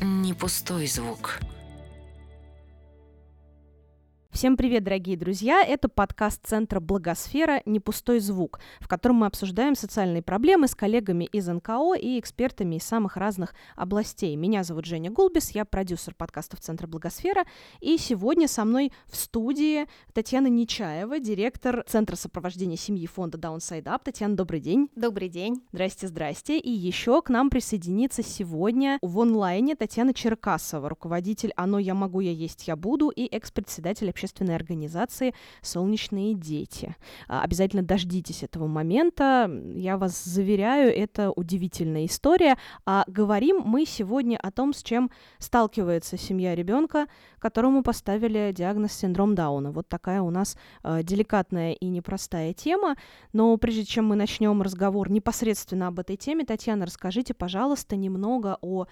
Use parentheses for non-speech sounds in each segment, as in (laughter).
не пустой звук. Всем привет, дорогие друзья! Это подкаст Центра Благосфера «Не пустой звук», в котором мы обсуждаем социальные проблемы с коллегами из НКО и экспертами из самых разных областей. Меня зовут Женя Гулбис, я продюсер подкастов Центра Благосфера, и сегодня со мной в студии Татьяна Нечаева, директор Центра сопровождения семьи фонда Downside Up. Татьяна, добрый день. Добрый день. Здрасте, здрасте. И еще к нам присоединится сегодня в онлайне Татьяна Черкасова, руководитель «Оно я могу, я есть, я буду» и экс-председатель общественной организации «Солнечные дети». А, обязательно дождитесь этого момента. Я вас заверяю, это удивительная история. А говорим мы сегодня о том, с чем сталкивается семья ребенка, которому поставили диагноз синдром Дауна. Вот такая у нас э, деликатная и непростая тема. Но прежде чем мы начнем разговор непосредственно об этой теме, Татьяна, расскажите, пожалуйста, немного о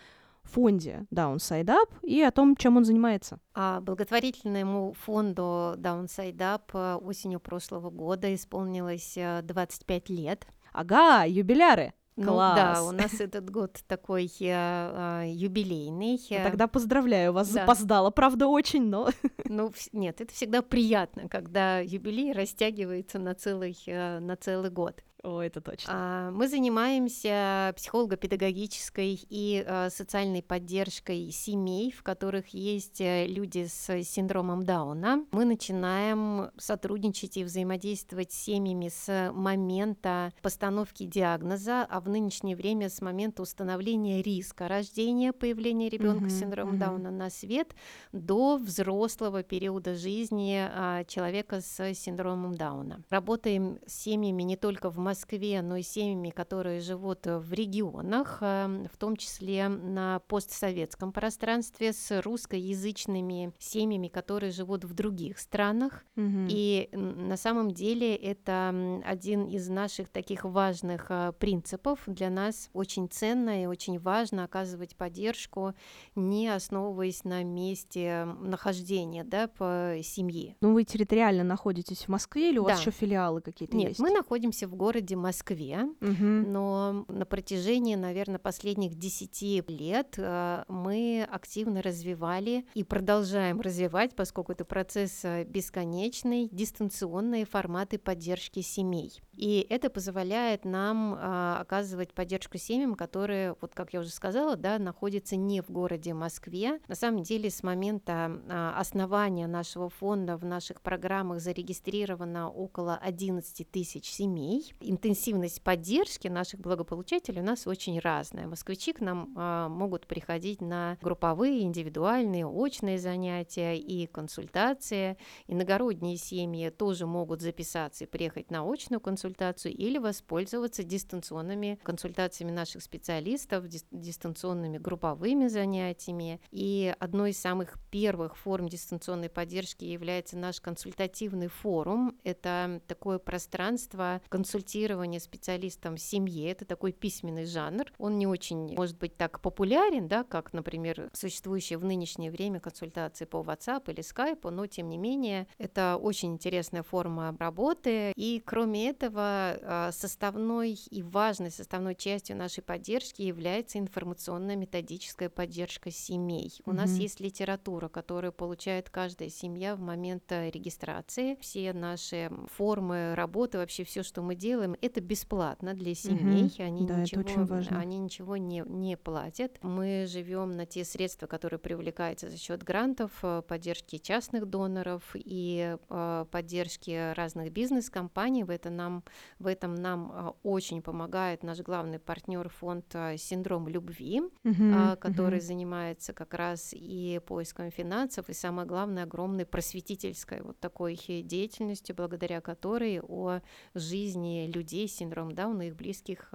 фонде Downside Up и о том, чем он занимается. А благотворительному фонду Downside Up э, осенью прошлого года исполнилось 25 э, лет. Ага, юбиляры. Класс. Ну, да, у нас (laughs) этот год такой э, э, юбилейный. Тогда поздравляю вас, да. запоздала, правда, очень, но... (laughs) Ну, нет, это всегда приятно, когда юбилей растягивается на целый, на целый год. О, это точно. А, мы занимаемся психолого-педагогической и а, социальной поддержкой семей, в которых есть э, люди с синдромом Дауна. Мы начинаем сотрудничать и взаимодействовать с семьями с момента постановки диагноза, а в нынешнее время с момента установления риска рождения, появления ребенка uh-huh, с синдромом uh-huh. Дауна на свет до взрослого периода жизни а, человека с синдромом Дауна. Работаем с семьями не только в Москве, но и семьями, которые живут в регионах, эм, в том числе на постсоветском пространстве с русскоязычными семьями, которые живут в других странах. Угу. И на самом деле это один из наших таких важных э, принципов. Для нас очень ценно и очень важно оказывать поддержку, не основываясь на месте нахождения да, по семье. Ну, вы территориально находитесь в Москве или у да. вас еще филиалы какие-то Нет, есть? мы находимся в городе городе Москве, угу. но на протяжении, наверное, последних 10 лет э, мы активно развивали и продолжаем развивать, поскольку это процесс э, бесконечный, дистанционные форматы поддержки семей. И это позволяет нам а, оказывать поддержку семьям, которые, вот как я уже сказала, да, находятся не в городе Москве. На самом деле с момента а, основания нашего фонда в наших программах зарегистрировано около 11 тысяч семей. Интенсивность поддержки наших благополучателей у нас очень разная. Москвичи к нам а, могут приходить на групповые, индивидуальные, очные занятия и консультации. Иногородние семьи тоже могут записаться и приехать на очную консультацию или воспользоваться дистанционными консультациями наших специалистов, дистанционными групповыми занятиями. И одной из самых первых форм дистанционной поддержки является наш консультативный форум. Это такое пространство консультирования специалистам в семье. Это такой письменный жанр. Он не очень, может быть, так популярен, да, как, например, существующие в нынешнее время консультации по WhatsApp или Skype, но тем не менее это очень интересная форма работы. И кроме этого этого а, составной и важной составной частью нашей поддержки является информационно-методическая поддержка семей. У mm-hmm. нас есть литература, которую получает каждая семья в момент э, регистрации. Все наши формы работы, вообще все, что мы делаем, это бесплатно для семей. Mm-hmm. Они, да, ничего, это очень важно. они ничего не, не платят. Мы живем на те средства, которые привлекаются за счет грантов, э, поддержки частных доноров и э, поддержки разных бизнес-компаний. В это нам в этом нам а, очень помогает наш главный партнер фонд «Синдром любви», uh-huh, который uh-huh. занимается как раз и поиском финансов, и самое главное, огромной просветительской вот такой деятельностью, благодаря которой о жизни людей с синдромом Дауна и их близких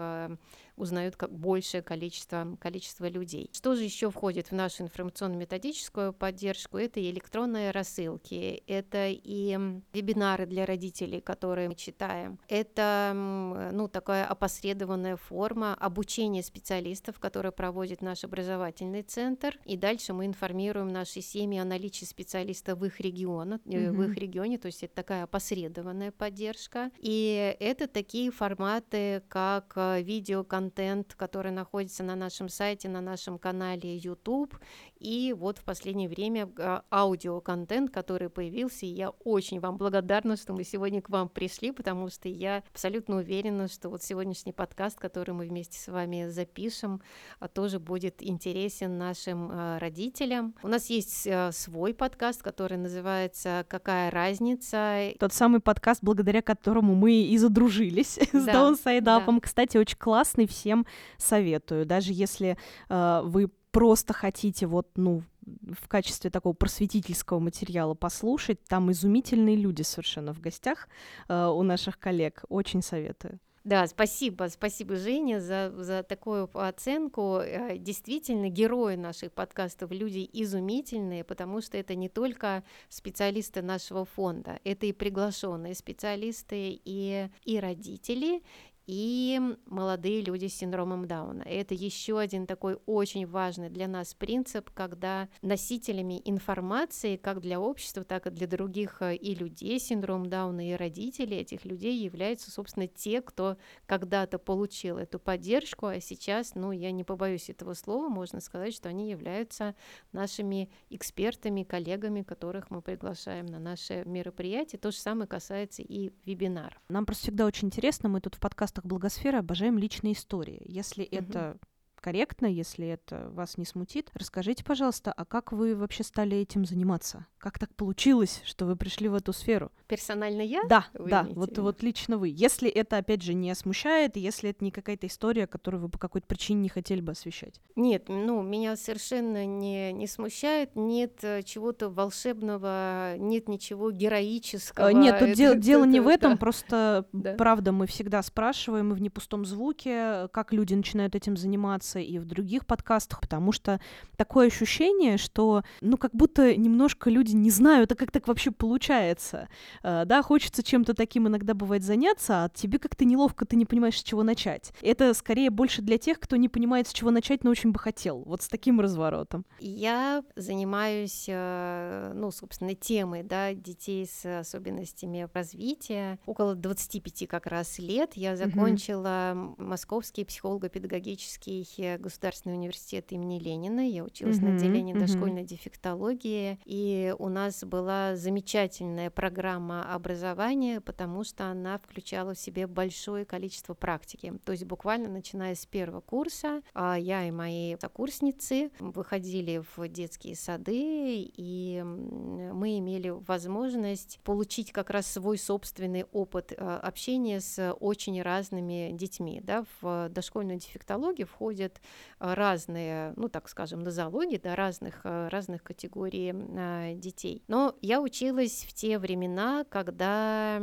узнают как большее количество, количество людей. Что же еще входит в нашу информационно-методическую поддержку? Это и электронные рассылки, это и вебинары для родителей, которые мы читаем, это ну, такая опосредованная форма обучения специалистов, которые проводит наш образовательный центр, и дальше мы информируем наши семьи о наличии специалиста в их регионе, mm-hmm. в их регионе, то есть это такая опосредованная поддержка, и это такие форматы, как э, видеоконференции, контент, который находится на нашем сайте, на нашем канале YouTube, и вот в последнее время а, аудиоконтент, который появился, и я очень вам благодарна, что мы сегодня к вам пришли, потому что я абсолютно уверена, что вот сегодняшний подкаст, который мы вместе с вами запишем, а, тоже будет интересен нашим а, родителям. У нас есть свой подкаст, который называется «Какая разница?». Тот самый подкаст, благодаря которому мы и задружились (laughs) да, с Даунсайдапом. Да. Кстати, очень классный, всем советую. Даже если э, вы просто хотите вот, ну, в качестве такого просветительского материала послушать, там изумительные люди совершенно в гостях э, у наших коллег. Очень советую. Да, спасибо, спасибо, Женя, за, за такую оценку. Э, действительно, герои наших подкастов люди изумительные, потому что это не только специалисты нашего фонда, это и приглашенные специалисты, и, и родители, и молодые люди с синдромом Дауна. Это еще один такой очень важный для нас принцип, когда носителями информации как для общества, так и для других э, и людей с синдромом Дауна, и родителей этих людей являются, собственно, те, кто когда-то получил эту поддержку, а сейчас, ну, я не побоюсь этого слова, можно сказать, что они являются нашими экспертами, коллегами, которых мы приглашаем на наши мероприятия. То же самое касается и вебинаров. Нам просто всегда очень интересно, мы тут в подкасте подкастах Благосферы обожаем личные истории. Если угу. это корректно, если это вас не смутит. Расскажите, пожалуйста, а как вы вообще стали этим заниматься? Как так получилось, что вы пришли в эту сферу? Персонально я? Да, да, вот, вот лично вы. Если это, опять же, не смущает, если это не какая-то история, которую вы по какой-то причине не хотели бы освещать. Нет, ну, меня совершенно не, не смущает, нет э, чего-то волшебного, нет ничего героического. Нет, тут это, дело, это, (laughs) дело не в этом, да. просто, да. правда, мы всегда спрашиваем, и в непустом звуке, как люди начинают этим заниматься, появляться и в других подкастах, потому что такое ощущение, что, ну, как будто немножко люди не знают, а как так вообще получается. Uh, да, хочется чем-то таким иногда бывает заняться, а тебе как-то неловко, ты не понимаешь, с чего начать. Это скорее больше для тех, кто не понимает, с чего начать, но очень бы хотел. Вот с таким разворотом. Я занимаюсь, э, ну, собственно, темой, да, детей с особенностями развития. Около 25 как раз лет я закончила mm-hmm. Московский психолого-педагогический Государственный университет имени Ленина. Я училась mm-hmm, на отделении mm-hmm. дошкольной дефектологии. И у нас была замечательная программа образования, потому что она включала в себе большое количество практики. То есть буквально начиная с первого курса а, я и мои сокурсницы выходили в детские сады, и мы имели возможность получить как раз свой собственный опыт а, общения с очень разными детьми. Да? В дошкольную дефектологию входит проходят а, разные, ну так скажем, нозологии, да, разных, а, разных категорий а, детей. Но я училась в те времена, когда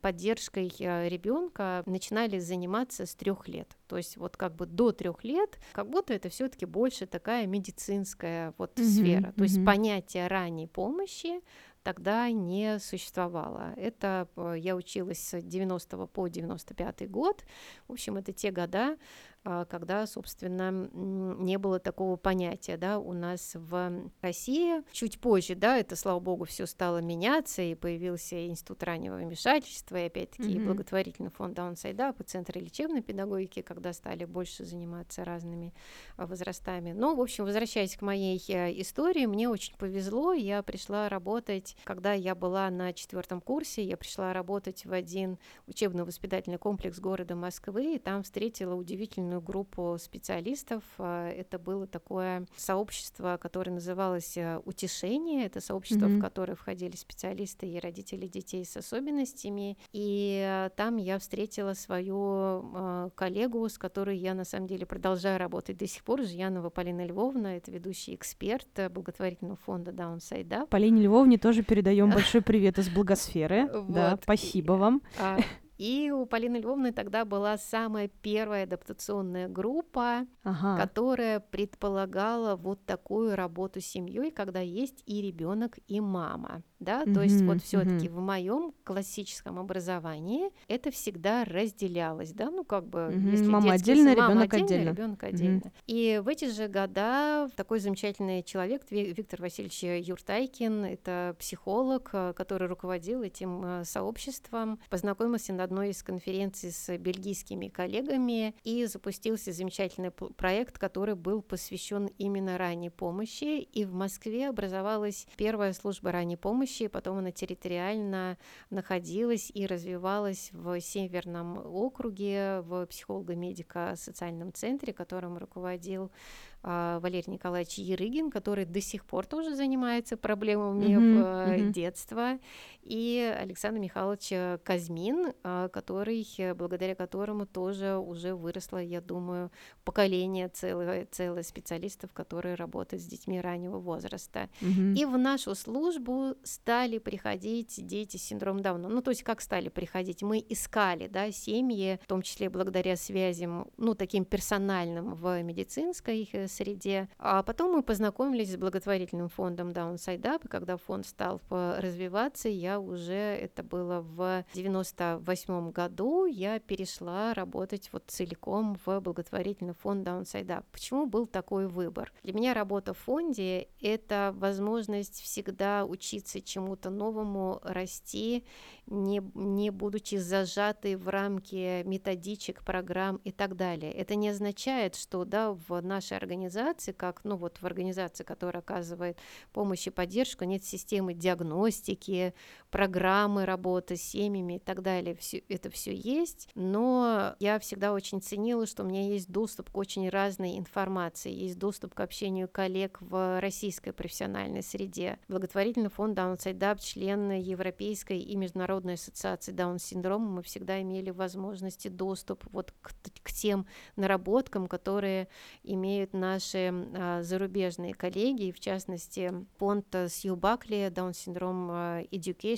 поддержкой ребенка начинали заниматься с трех лет. То есть вот как бы до трех лет, как будто это все-таки больше такая медицинская вот mm-hmm, сфера. То mm-hmm. есть понятие ранней помощи тогда не существовало. Это я училась с 90 по 95 год. В общем, это те года, когда, собственно, не было такого понятия, да, у нас в России. Чуть позже, да, это, слава богу, все стало меняться, и появился Институт раннего вмешательства, и опять-таки mm-hmm. благотворительный фонд Даунсайда, и Центры лечебной педагогики, когда стали больше заниматься разными а, возрастами. Но, в общем, возвращаясь к моей э, истории, мне очень повезло, я пришла работать, когда я была на четвертом курсе, я пришла работать в один учебно-воспитательный комплекс города Москвы, и там встретила удивительную огромную группу специалистов. А, это было такое сообщество, которое называлось э, «Утешение». Это сообщество, mm-hmm. в которое входили специалисты и родители детей с особенностями. И э, там я встретила свою э, коллегу, с которой я на самом деле продолжаю работать до сих пор, Жьянова Полина Львовна. Это ведущий эксперт благотворительного фонда Downside Up. Полине Львовне тоже передаем (laughs) большой привет из благосферы. Да, спасибо вам. И у Полины Львовны тогда была самая первая адаптационная группа, ага. которая предполагала вот такую работу с семьей, когда есть и ребенок, и мама да, mm-hmm, то есть вот все-таки mm-hmm. в моем классическом образовании это всегда разделялось, да, ну как бы mm-hmm. если мама отдельно, ребенок отдельно, ребенок отдельно. Mm-hmm. И в эти же года такой замечательный человек Виктор Васильевич Юртайкин, это психолог, э, который руководил этим э, сообществом, познакомился на одной из конференций с бельгийскими коллегами, и запустился замечательный проект, который был посвящен именно ранней помощи. И в Москве образовалась первая служба ранней помощи, потом она территориально находилась и развивалась в Северном округе, в психолого-медико-социальном центре, которым руководил Валерий Николаевич Ерыгин, который до сих пор тоже занимается проблемами mm-hmm, mm-hmm. детства, и Александр Михайлович Казмин, а, который, благодаря которому тоже уже выросло, я думаю, поколение целое, целое специалистов, которые работают с детьми раннего возраста. Mm-hmm. И в нашу службу стали приходить дети с синдромом Дауна. Ну, то есть как стали приходить? Мы искали, да, семьи, в том числе благодаря связям, ну, таким персональным в медицинской среде. А потом мы познакомились с благотворительным фондом Downside Up, и когда фонд стал развиваться, я уже, это было в 98 году, я перешла работать вот целиком в благотворительный фонд Downside Up. Почему был такой выбор? Для меня работа в фонде — это возможность всегда учиться чему-то новому, расти, не, не будучи зажатой в рамки методичек, программ и так далее. Это не означает, что да, в нашей организации, как ну, вот в организации, которая оказывает помощь и поддержку, нет системы диагностики, программы работы с семьями и так далее. Все, это все есть, но я всегда очень ценила, что у меня есть доступ к очень разной информации, есть доступ к общению коллег в российской профессиональной среде. Благотворительный фонд Downside Up, член Европейской и Международной ассоциации Даун-синдрома мы всегда имели возможности доступ вот к, к тем наработкам, которые имеют наши а, зарубежные коллеги, в частности фонд Сью Бакли Даун-синдром а,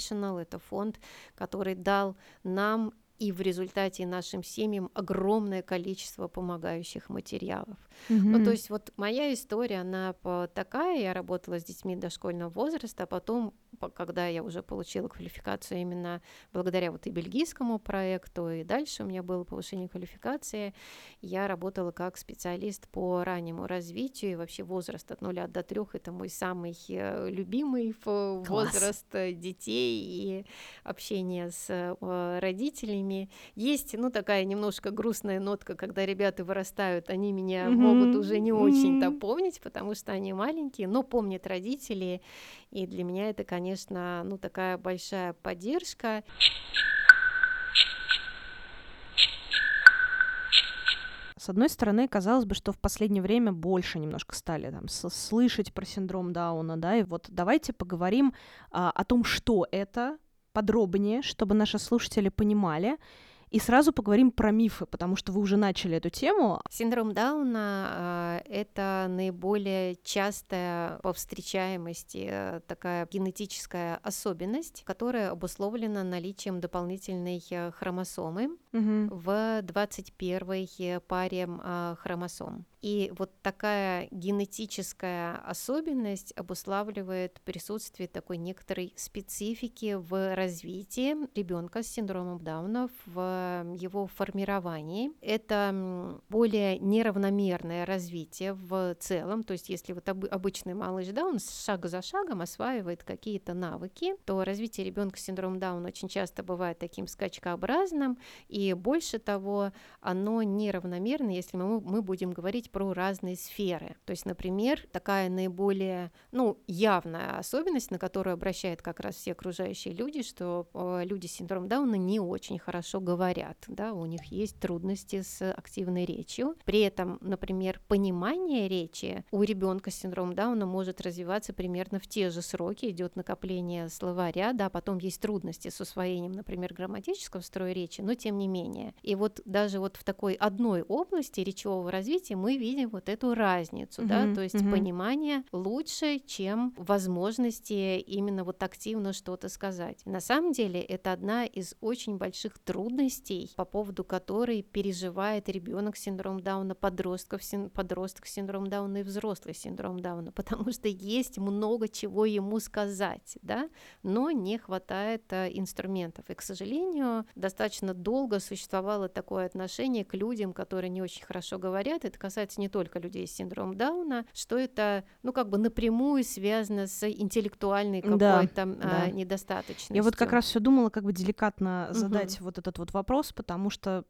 Educational, это фонд, который дал нам и в результате нашим семьям огромное количество помогающих материалов. Mm-hmm. Ну, то есть вот моя история, она такая, я работала с детьми дошкольного возраста, а потом когда я уже получила квалификацию именно благодаря вот и бельгийскому проекту, и дальше у меня было повышение квалификации, я работала как специалист по раннему развитию, и вообще возраст от нуля до трех это мой самый э, любимый Класс. возраст э, детей и общение с э, родителями. Есть, ну, такая немножко грустная нотка, когда ребята вырастают, они меня mm-hmm. могут уже не очень-то mm-hmm. помнить, потому что они маленькие, но помнят родители, и для меня это, конечно, ну такая большая поддержка. С одной стороны, казалось бы, что в последнее время больше немножко стали там слышать про синдром Дауна, да, и вот давайте поговорим а, о том, что это подробнее, чтобы наши слушатели понимали, и сразу поговорим про мифы, потому что вы уже начали эту тему. Синдром Дауна э, это наиболее частая по встречаемости э, такая генетическая особенность, которая обусловлена наличием дополнительной э, хромосомы угу. в 21 паре э, хромосом. И вот такая генетическая особенность обуславливает присутствие такой некоторой специфики в развитии ребенка с синдромом Дауна в его формировании. Это более неравномерное развитие в целом, то есть если вот обычный малыш Даун шаг за шагом осваивает какие-то навыки, то развитие ребенка с синдромом Дауна очень часто бывает таким скачкообразным, и больше того, оно неравномерно, если мы, мы будем говорить говорить про разные сферы. То есть, например, такая наиболее ну, явная особенность, на которую обращают как раз все окружающие люди, что э, люди с синдромом Дауна не очень хорошо говорят, да, у них есть трудности с активной речью. При этом, например, понимание речи у ребенка с синдромом Дауна может развиваться примерно в те же сроки, идет накопление словаря, да, потом есть трудности с усвоением, например, грамматического строя речи, но тем не менее. И вот даже вот в такой одной области речевого развития мы видим вот эту разницу, mm-hmm, да, то есть mm-hmm. понимание лучше, чем возможности именно вот активно что-то сказать. На самом деле это одна из очень больших трудностей, по поводу которой переживает ребенок с синдромом Дауна, подростков, син, подросток с синдромом Дауна и взрослый с синдромом Дауна, потому что есть много чего ему сказать, да, но не хватает а, инструментов. И, к сожалению, достаточно долго существовало такое отношение к людям, которые не очень хорошо говорят. Это касается касается не только людей с синдромом Дауна, что это, ну, как бы напрямую связано с интеллектуальной какой-то да, а, да. недостаточностью. Я вот как раз все думала, как бы деликатно задать угу. вот этот вот вопрос, потому что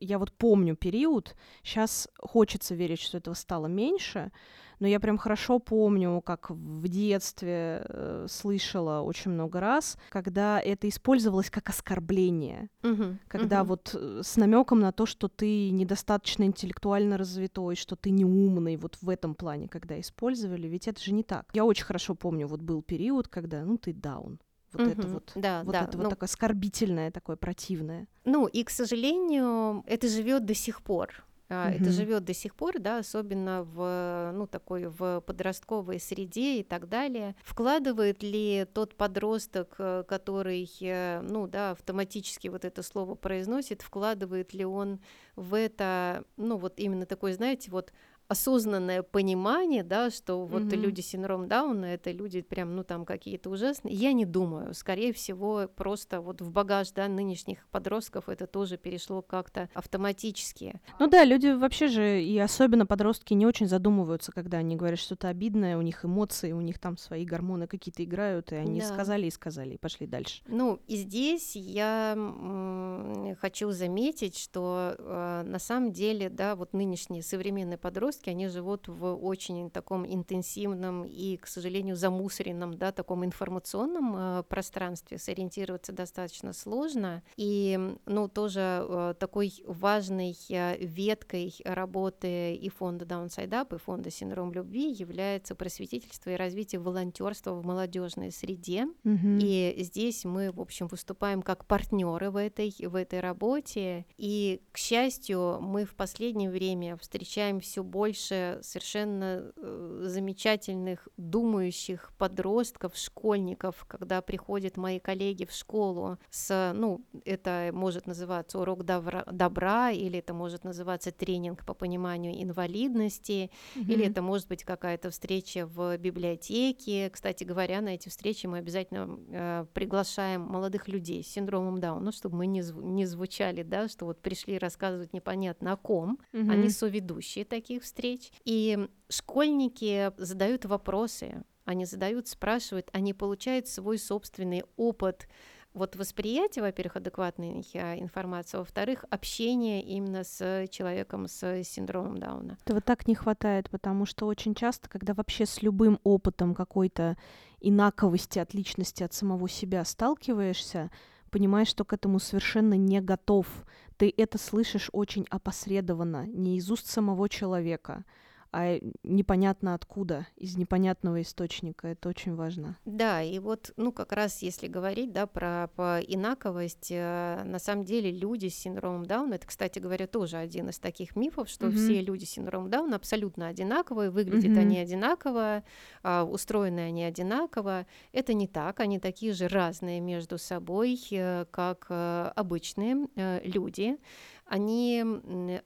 я вот помню период, сейчас хочется верить, что этого стало меньше, но я прям хорошо помню, как в детстве э, слышала очень много раз, когда это использовалось как оскорбление, угу, когда угу. вот э, с намеком на то, что ты недостаточно интеллектуально развитой, что ты неумный, вот в этом плане, когда использовали, ведь это же не так. Я очень хорошо помню, вот был период, когда, ну, ты даун, вот угу, это вот, да, вот да, это ну, вот такое оскорбительное, такое противное. Ну и, к сожалению, это живет до сих пор. Uh-huh. Это живет до сих пор, да, особенно в, ну, такой в подростковой среде и так далее. Вкладывает ли тот подросток, э, который, э, ну, да, автоматически вот это слово произносит, вкладывает ли он в это, ну, вот именно такой, знаете, вот осознанное понимание, да, что вот mm-hmm. люди с синдромом Дауна это люди прям, ну там какие-то ужасные. Я не думаю, скорее всего просто вот в багаж, да, нынешних подростков это тоже перешло как-то автоматически. Ну да, люди вообще же и особенно подростки не очень задумываются, когда они говорят что-то обидное, у них эмоции, у них там свои гормоны какие-то играют, и они да. сказали и сказали и пошли дальше. Ну и здесь я м- хочу заметить, что э, на самом деле, да, вот нынешние современные подростки подростки, они живут в очень таком интенсивном и, к сожалению, замусоренном, да, таком информационном э, пространстве, сориентироваться достаточно сложно. И, ну, тоже э, такой важной э, веткой работы и фонда Downside Up, и фонда Синдром любви является просветительство и развитие волонтерства в молодежной среде. Mm-hmm. И здесь мы, в общем, выступаем как партнеры в этой, в этой работе. И, к счастью, мы в последнее время встречаем все больше больше совершенно э, замечательных, думающих подростков, школьников, когда приходят мои коллеги в школу с, ну, это может называться урок добра, добра или это может называться тренинг по пониманию инвалидности, mm-hmm. или это может быть какая-то встреча в библиотеке. Кстати говоря, на эти встречи мы обязательно э, приглашаем молодых людей с синдромом Дауна, ну, чтобы мы не, зв- не звучали, да, что вот пришли рассказывать непонятно о ком, mm-hmm. они соведущие таких встреч, встреч. И школьники задают вопросы, они задают, спрашивают, они получают свой собственный опыт вот восприятие, во-первых, адекватной а, информации, во-вторых, общение именно с человеком с синдромом Дауна. Этого так не хватает, потому что очень часто, когда вообще с любым опытом какой-то инаковости, отличности от самого себя сталкиваешься, понимаешь, что к этому совершенно не готов. Ты это слышишь очень опосредованно, не из уст самого человека, а непонятно откуда, из непонятного источника. Это очень важно. Да, и вот, ну, как раз если говорить, да, про, про инаковость, э, на самом деле люди с синдромом Дауна, это, кстати говоря, тоже один из таких мифов, что mm-hmm. все люди с синдромом Дауна абсолютно одинаковые, выглядят mm-hmm. они одинаково, э, устроены они одинаково. Это не так, они такие же разные между собой, э, как э, обычные э, люди они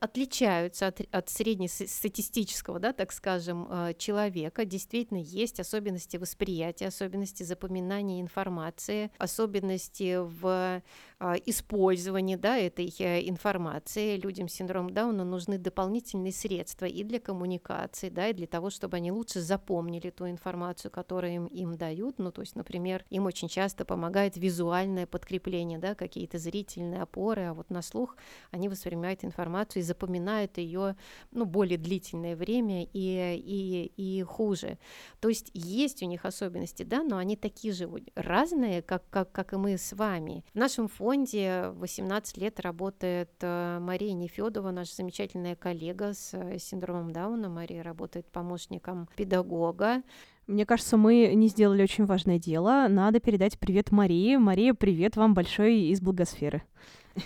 отличаются от, от среднестатистического, да, так скажем, э, человека. Действительно, есть особенности восприятия, особенности запоминания информации, особенности в а, использовании да, этой э, информации. Людям с синдромом Дауна нужны дополнительные средства и для коммуникации, да, и для того, чтобы они лучше запомнили ту информацию, которую им, им дают. Ну, то есть, например, им очень часто помогает визуальное подкрепление, да, какие-то зрительные опоры, а вот на слух они воспринимают информацию и запоминают ее ну, более длительное время и, и, и хуже. То есть есть у них особенности, да, но они такие же разные, как, как, как и мы с вами. В нашем фонде 18 лет работает э, Мария Нефедова, наша замечательная коллега с э, синдромом Дауна. Мария работает помощником педагога. Мне кажется, мы не сделали очень важное дело. Надо передать привет Марии. Мария, привет вам большой из Благосферы.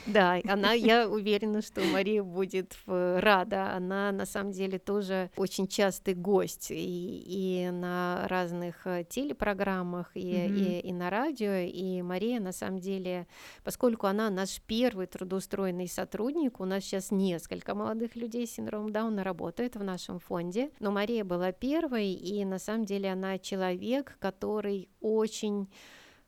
Да, она, я уверена, что Мария будет рада. Она на самом деле тоже очень частый гость и, и на разных э, телепрограммах, и, mm-hmm. и, и на радио. И Мария на самом деле, поскольку она наш первый трудоустроенный сотрудник, у нас сейчас несколько молодых людей с синдромом Дауна работает в нашем фонде, но Мария была первой, и на самом деле она человек, который очень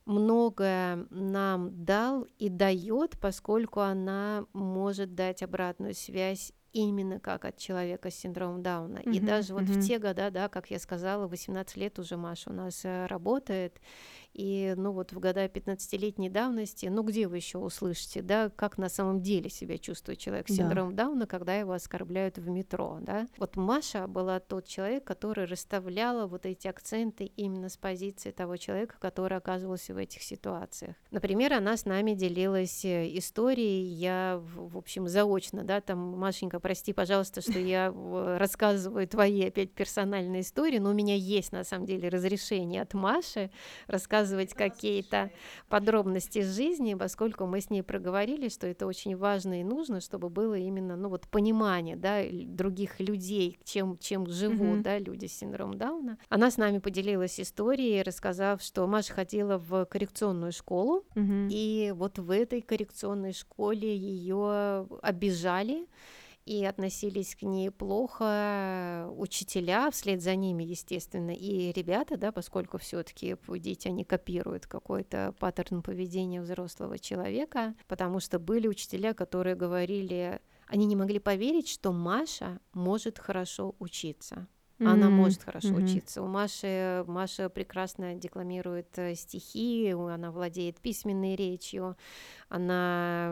многое нам дал и дает, поскольку она может дать обратную связь именно как от человека с синдромом Дауна. И Мгм, даже вот мгм. в те года, да, как я сказала, 18 лет уже Маша у нас э, работает, и, ну, вот в года 15-летней давности, ну, где вы еще услышите, да, как на самом деле себя чувствует человек с Да. синдромом Дауна, когда его оскорбляют в метро, да. Вот Маша была тот человек, который расставляла вот эти акценты именно с позиции того человека, который оказывался в этих ситуациях. Например, она с нами делилась э, историей, я, в в общем, заочно, да, там, Машенька, прости, пожалуйста, что я э, рассказываю твои опять персональные истории, но у меня есть, на самом деле, разрешение от Маши рассказывать какие-то подробности жизни, поскольку мы с ней проговорили, что это очень важно и нужно, чтобы было именно, ну вот, понимание, да, других людей, чем, чем живут, Мгм. да, люди с синдромом Дауна. Она с нами поделилась историей, рассказав, что Маша ходила в коррекционную школу, Мгм. и вот в этой коррекционной школе ее обижали и относились к ней плохо учителя, вслед за ними, естественно, и ребята, да, поскольку все-таки дети, они копируют какой-то паттерн поведения взрослого человека, потому что были учителя, которые говорили, они не могли поверить, что Маша может хорошо учиться. Она М, может хорошо мгм. учиться. У Маши Маша прекрасно декламирует э, стихи, она владеет письменной речью, она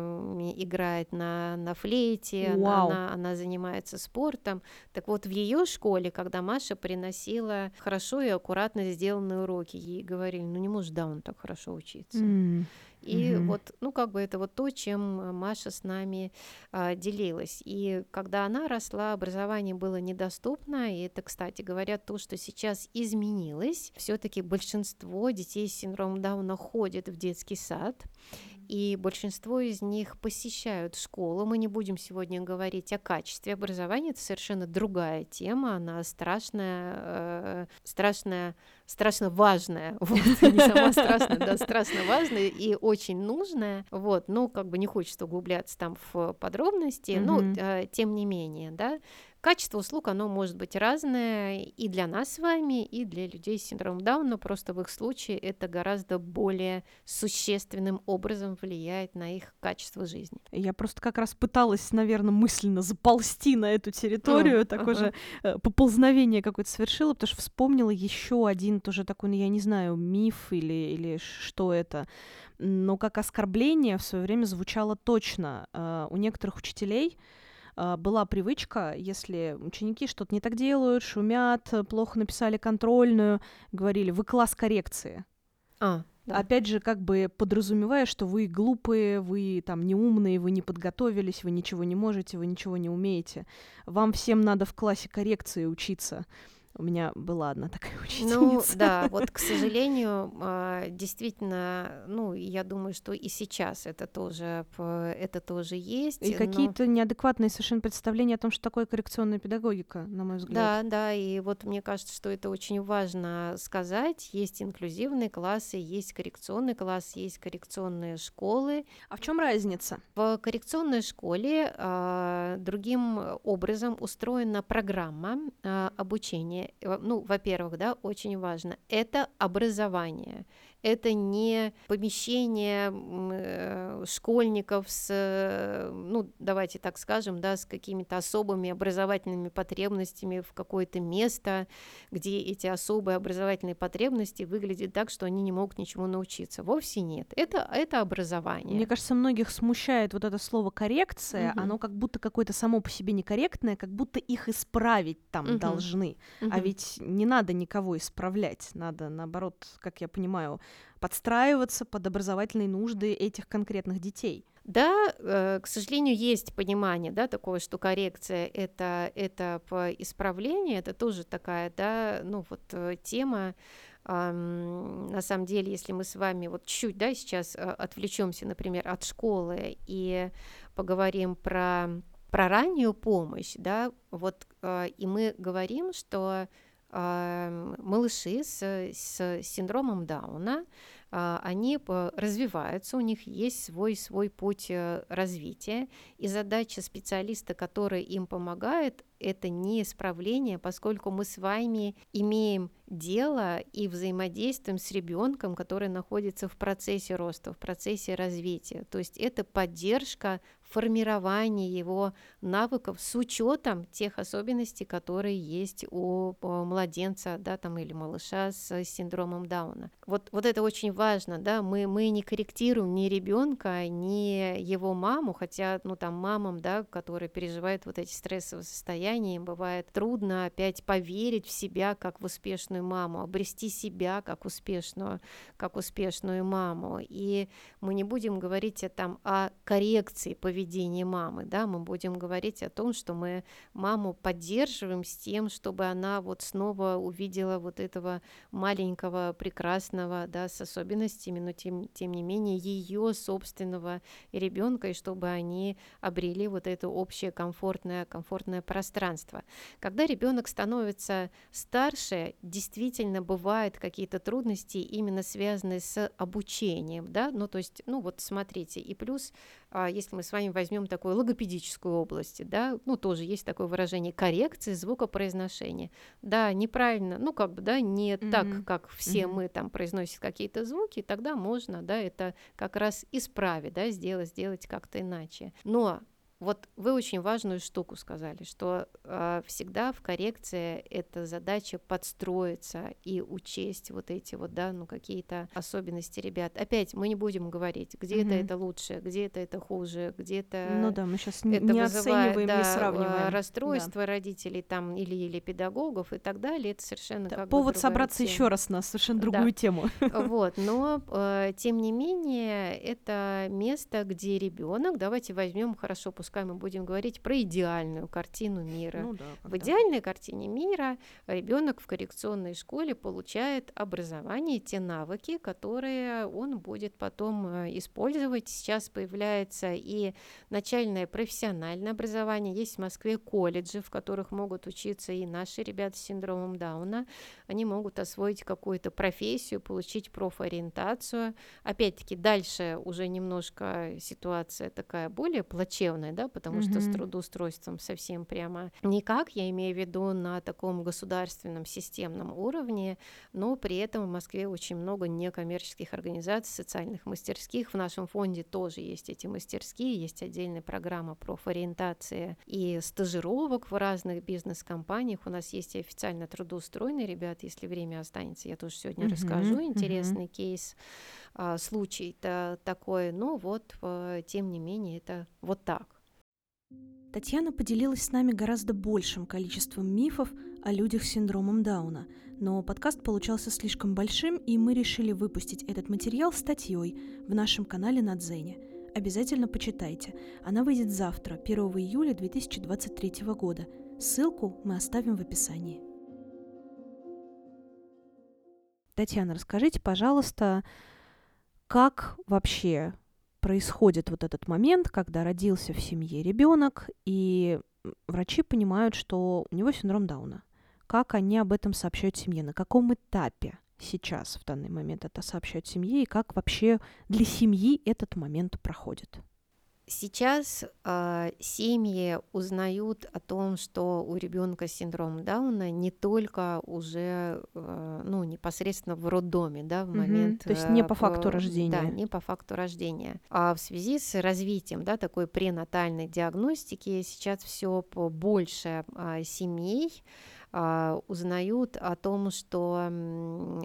играет на, на флейте, она- Вау. она, она занимается спортом. Так вот, в ее школе, когда Маша приносила хорошо и аккуратно сделанные уроки, ей говорили, ну не может Даун так хорошо учиться. М, И Мгм. вот, ну, как бы это вот то, чем э, Маша с нами а, делилась. И когда она росла, образование было недоступно. И это, кстати говоря, то, что сейчас изменилось. Все-таки большинство детей с синдромом Дауна ходят в детский сад. И большинство из них посещают школу. Мы не будем сегодня говорить о качестве образования. Это совершенно другая тема. Она страшная, э, страшная, страшно важная. (laughs) Вот, не сама страшная, да, страшно важная и очень нужная. Вот, но как бы не хочется углубляться там в подробности. Но Мгм. э, тем не менее, да, Качество услуг, оно может быть разное и для нас с вами, и для людей с синдромом Дауна, просто в их случае это гораздо более существенным образом влияет на их качество жизни. Я просто как раз пыталась, наверное, мысленно заползти на эту территорию, М, такое ага. же э, поползновение какое-то совершила, потому что вспомнила еще один тоже такой, ну я не знаю, миф или, или что это, но как оскорбление в свое время звучало точно. Э, у некоторых учителей э, была привычка, если ученики что-то не так делают, шумят, э, плохо написали контрольную, говорили, вы класс коррекции. А, да. Опять же, как бы подразумевая, что вы глупые, вы там неумные, вы не подготовились, вы ничего не можете, вы ничего не умеете. Вам всем надо в классе коррекции учиться. У меня была одна такая (laughs) Ну, учительница. да, вот, к сожалению, а, действительно, ну, я думаю, что и сейчас это тоже, это тоже есть. И но- какие-то неадекватные совершенно представления о том, что такое коррекционная педагогика, на мой взгляд. Да, да, и вот мне кажется, что это очень важно сказать. Есть инклюзивные классы, есть коррекционный класс, есть коррекционные школы. А в чем разница? В коррекционной школе а, другим образом устроена программа а, обучения. Ну, во-первых, да, очень важно, это образование. Это не помещение э, школьников с, э, ну, давайте так скажем, да, с какими-то особыми образовательными потребностями в какое-то место, где эти особые образовательные потребности выглядят так, что они не могут ничему научиться. Вовсе нет. Это, это образование. Мне кажется, многих смущает вот это слово коррекция, Мгм. оно как будто какое-то само по себе некорректное, как будто их исправить там Мгм. должны. А Мгм. ведь не надо никого исправлять, надо, наоборот, как я понимаю, подстраиваться под образовательные нужды этих конкретных детей. Да, э, к сожалению, есть понимание, да, такое, что коррекция это, по исправлению, это тоже такая, да, ну вот э, тема. На самом деле, если мы с вами вот чуть, да, сейчас отвлечемся, например, от школы и поговорим про, про раннюю помощь, да, вот, э, и мы говорим, что малыши с, с синдромом Дауна, а, они развиваются, у них есть свой, свой путь э, развития, и задача специалиста, который им помогает, это не исправление, поскольку мы с вами имеем дело и взаимодействуем с ребенком, который находится в процессе роста, в процессе развития. То есть это поддержка формирования его навыков с учетом тех особенностей, которые есть у младенца, да, там или малыша с синдромом Дауна. Вот, вот это очень важно, да, мы, мы не корректируем ни ребенка, ни его маму, хотя, ну, там, мамам, да, которые переживают вот эти стрессовые состояния, им бывает трудно опять поверить в себя как в успешную маму, обрести себя как успешную, как успешную маму. И мы не будем говорить там, о коррекции поведения мамы, да, мы будем говорить о том, что мы маму поддерживаем с тем, чтобы она вот снова увидела вот этого маленького, прекрасного, да, с особенностями, но тем, тем не менее ее собственного ребенка, и чтобы они обрели вот это общее комфортное, комфортное пространство. Когда ребенок становится старше, действительно бывают какие-то трудности, именно связанные с обучением, да, ну то есть, ну вот смотрите, и плюс, а, если мы с вами возьмем такую логопедическую область, да, ну тоже есть такое выражение коррекции звукопроизношения, да, неправильно, ну как бы, да, не mm-hmm. так, как все mm-hmm. мы там произносим какие-то звуки, тогда можно, да, это как раз исправить, да, сделать, сделать как-то иначе. Но вот вы очень важную штуку сказали, что э, всегда в коррекции это задача подстроиться и учесть вот эти вот, да, ну какие-то особенности ребят. Опять мы не будем говорить, где-то mm-hmm. это лучше, где-то это хуже, где-то. Ну да, мы сейчас это не вызывает, оцениваем, да, не сравниваем. Расстройство да. родителей там или или педагогов и так далее. Это совершенно да, как повод бы собраться тема. еще раз на совершенно другую да. тему. (laughs) Вот, но э, тем не менее это место, где ребенок, давайте возьмем хорошо пускай мы будем говорить про идеальную картину мира. Ну, да, в идеальной картине мира ребенок в коррекционной школе получает образование, те навыки, которые он будет потом э, использовать. Сейчас появляется и начальное профессиональное образование. Есть в Москве колледжи, в которых могут учиться и наши ребята с синдромом Дауна. Они могут освоить какую-то профессию, получить профориентацию. Опять-таки, дальше уже немножко ситуация такая более плачевная, да, потому что с трудоустройством совсем прямо никак, я имею в виду на таком государственном системном уровне, но при этом в Москве очень много некоммерческих организаций, социальных мастерских. В нашем фонде тоже есть эти мастерские, есть отдельная программа профориентации и стажировок в разных бизнес-компаниях. У нас есть и официально трудоустроенные ребята, если время останется, я тоже сегодня mm-hmm, расскажу интересный mm-hmm. кейс, а, случай-то такой, но вот, а, тем не менее, это вот так. Татьяна поделилась с нами гораздо большим количеством мифов о людях с синдромом Дауна, но подкаст получался слишком большим, и мы решили выпустить этот материал статьей в нашем канале на Дзене. Обязательно почитайте. Она выйдет завтра, 1 июля 2023 года. Ссылку мы оставим в описании. Татьяна, расскажите, пожалуйста, как вообще происходит вот этот момент, когда родился в семье ребенок, и врачи понимают, что у него синдром Дауна. Как они об этом сообщают семье? На каком этапе сейчас в данный момент это сообщают семье? И как вообще для семьи этот момент проходит? Сейчас э, семьи узнают о том, что у ребенка синдром Дауна не только уже э, ну, непосредственно в роддоме, да, в угу. момент. То есть не по факту рождения. Да, не по факту рождения. А в связи с развитием да, такой пренатальной диагностики сейчас все больше э, семей а, узнают о том, что,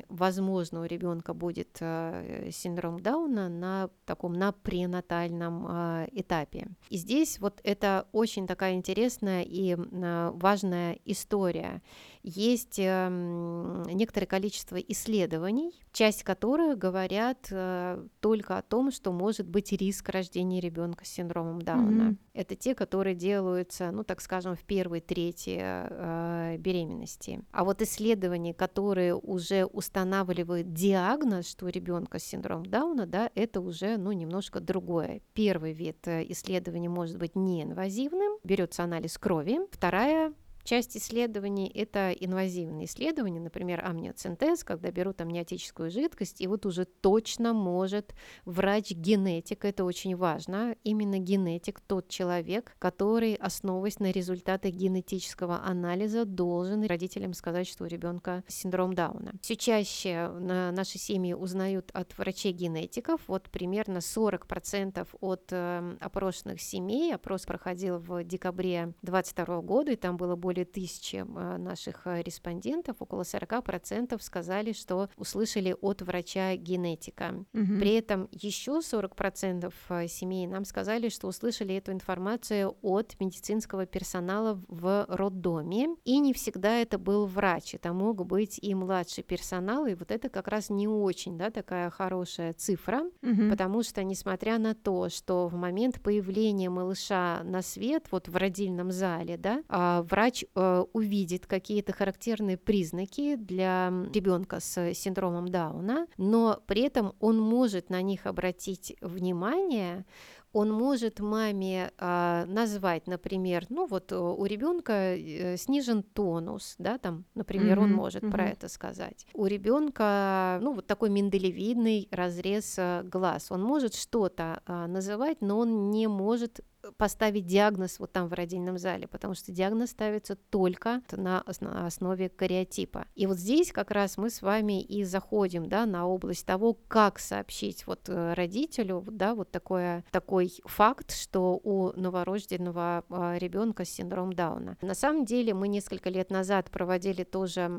возможно, у ребенка будет э, синдром Дауна на таком на пренатальном а, этапе. И здесь вот это очень такая интересная и важная история есть эм, некоторое количество исследований, часть которых говорят э, только о том, что может быть риск рождения ребенка с синдромом Дауна. Mm-hmm. Это те, которые делаются, ну так скажем, в первой трети э, беременности. А вот исследования, которые уже устанавливают диагноз, что у ребенка с синдромом Дауна, да, это уже ну немножко другое. Первый вид э, исследования может быть неинвазивным, берется анализ крови. Вторая часть исследований это инвазивные исследования, например, амниоцентез, когда берут амниотическую жидкость, и вот уже точно может врач-генетик, это очень важно, именно генетик, тот человек, который, основываясь на результатах генетического анализа, должен родителям сказать, что у ребенка синдром Дауна. Все чаще на наши семьи узнают от врачей-генетиков, вот примерно 40% от э, опрошенных семей, опрос проходил в декабре 2022 года, и там было более тысячи э, наших э, респондентов, около 40% сказали, что услышали от врача-генетика. Угу. При этом еще 40% э, семей нам сказали, что услышали эту информацию от медицинского персонала в роддоме, и не всегда это был врач, это мог быть и младший персонал, и вот это как раз не очень, да, такая хорошая цифра, угу. потому что, несмотря на то, что в момент появления малыша на свет, вот в родильном зале, да, а, врач э, увидит какие-то характерные признаки для ребенка с синдромом Дауна, но при этом он может на них обратить внимание, он может маме а, назвать, например, ну вот э, у ребенка э, снижен тонус, да, там, например, mm-hmm, он может mm-hmm. про это сказать. У ребенка, ну вот такой миндалевидный разрез э, глаз, он может что-то а, называть, но он не может поставить диагноз вот там в родильном зале, потому что диагноз ставится только на основе кариотипа. И вот здесь как раз мы с вами и заходим, да, на область того, как сообщить вот э, родителю, да, вот такое, такой факт, что у новорожденного а, ребенка синдром Дауна. На самом деле мы несколько лет назад проводили тоже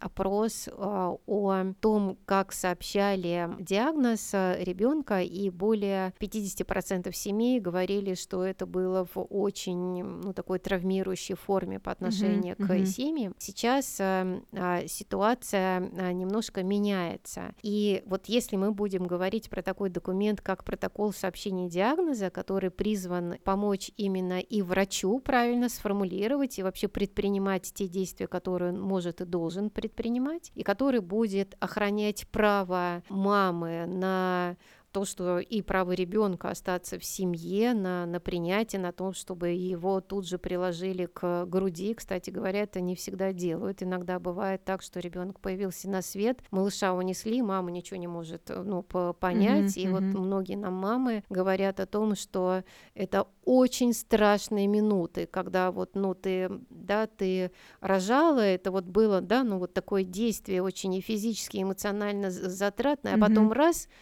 опрос а, о том, как сообщали диагноз э, ребенка, и более 50% семей говорили, что что это было в очень, ну, такой травмирующей форме по отношению uh-huh, к uh-huh. семье. Сейчас э, э, ситуация э, немножко меняется. И вот если мы будем говорить про такой документ, как протокол сообщения диагноза, который призван помочь именно и врачу правильно сформулировать и вообще предпринимать те действия, которые он может и должен предпринимать, и который будет охранять право мамы на то, что и право ребенка остаться в семье, на, на принятие, на том, чтобы его тут же приложили к груди. Кстати говоря, это не всегда делают. Иногда бывает так, что ребенок появился на свет, малыша унесли, мама ничего не может ну, понять. Mm-hmm, и mm-hmm. вот многие нам мамы говорят о том, что это очень страшные минуты, когда вот, ну, ты, да, ты рожала, это вот было, да, ну, вот такое действие очень и физически, и эмоционально затратное, а потом mm-hmm. раз —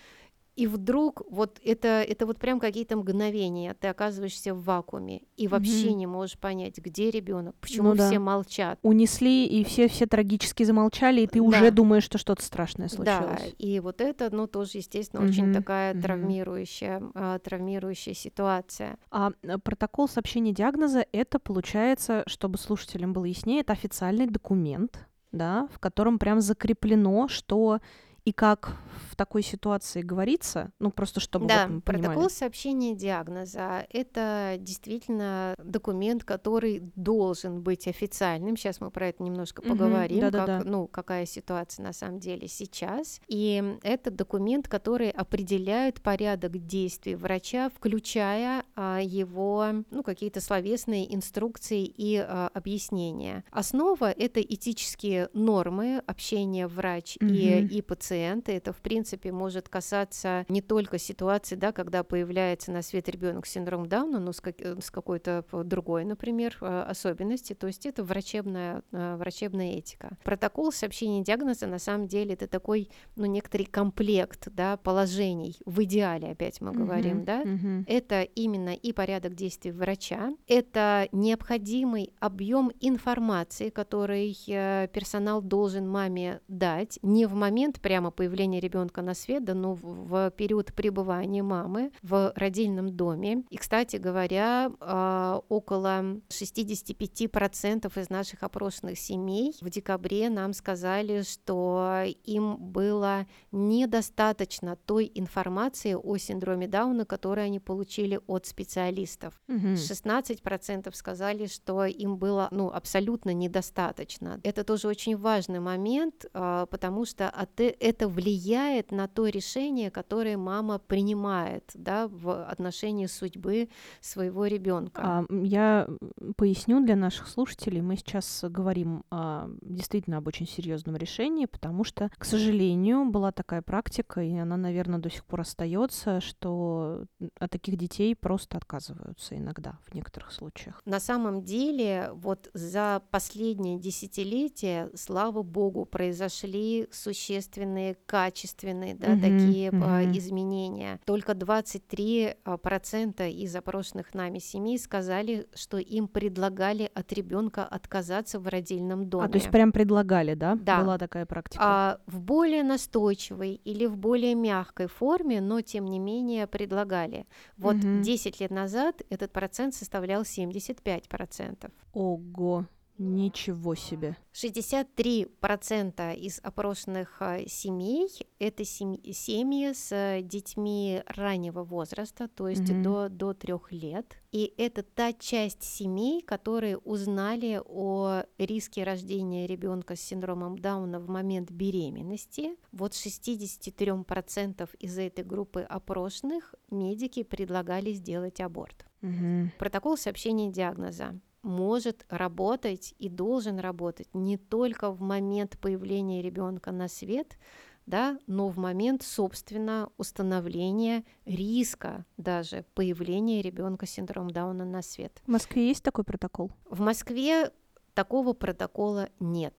и вдруг вот это, это вот прям какие-то мгновения, ты оказываешься в вакууме и вообще угу. не можешь понять, где ребенок, почему ну, все да. молчат. Унесли, и все, все трагически замолчали, и ты да. уже думаешь, что что-то страшное случилось. Да, и вот это, ну, тоже, естественно, угу. очень такая угу. травмирующая, а, травмирующая ситуация. А э, протокол сообщения диагноза, это получается, чтобы слушателям было яснее, это официальный документ, да, в котором прям закреплено, что и как в такой ситуации говорится, ну просто чтобы да, вот мы понимали. протокол сообщения диагноза — это действительно документ, который должен быть официальным. Сейчас мы про это немножко поговорим, угу, как, ну какая ситуация на самом деле сейчас. И это документ, который определяет порядок действий врача, включая а, его ну какие-то словесные инструкции и а, объяснения. Основа — это этические нормы общения врач угу. и, и пациент пациента. Это, в принципе, может касаться не только ситуации, да, когда появляется на свет ребенок с синдромом Дауна, но с, как, с какой-то другой, например, э, особенности. То есть это врачебная, э, врачебная этика. Протокол сообщения диагноза на самом деле это такой, ну, некоторый комплект, да, положений. В идеале, опять мы говорим, uh-huh, да. Uh-huh. Это именно и порядок действий врача, это необходимый объем информации, который э, персонал должен маме дать не в момент прямо прямо появления ребенка на свет, да, но в, в период пребывания мамы в родильном доме. И, кстати говоря, а, около 65% из наших опрошенных семей в декабре нам сказали, что им было недостаточно той информации о синдроме Дауна, которую они получили от специалистов. Угу. 16% сказали, что им было ну, абсолютно недостаточно. Это тоже очень важный момент, а, потому что от это влияет на то решение, которое мама принимает да, в отношении судьбы своего ребенка. А, я поясню для наших слушателей, мы сейчас говорим а, действительно об очень серьезном решении, потому что, к сожалению, была такая практика, и она, наверное, до сих пор остается, что от таких детей просто отказываются иногда в некоторых случаях. На самом деле, вот за последние десятилетия, слава богу, произошли существенные, качественные, да, угу, такие угу. изменения. Только 23% а, из опрошенных нами семей сказали, что им предлагали от ребенка отказаться в родильном доме. А то есть прям предлагали, да? Да. Была такая практика. А, в более настойчивой или в более мягкой форме, но тем не менее предлагали. Вот угу. 10 лет назад этот процент составлял 75%. Ого. Ничего себе. 63% из опрошенных а, семей – это семьи с детьми раннего возраста, то есть mm-hmm. до, до трех лет. И это та часть семей, которые узнали о риске рождения ребенка с синдромом Дауна в момент беременности. Вот 63% из этой группы опрошенных медики предлагали сделать аборт. Mm-hmm. Протокол сообщения диагноза может работать и должен работать не только в момент появления ребенка на свет, да, но в момент, собственно, установления риска даже появления ребенка с синдромом Дауна на свет. В Москве есть такой протокол? В Москве такого протокола нет.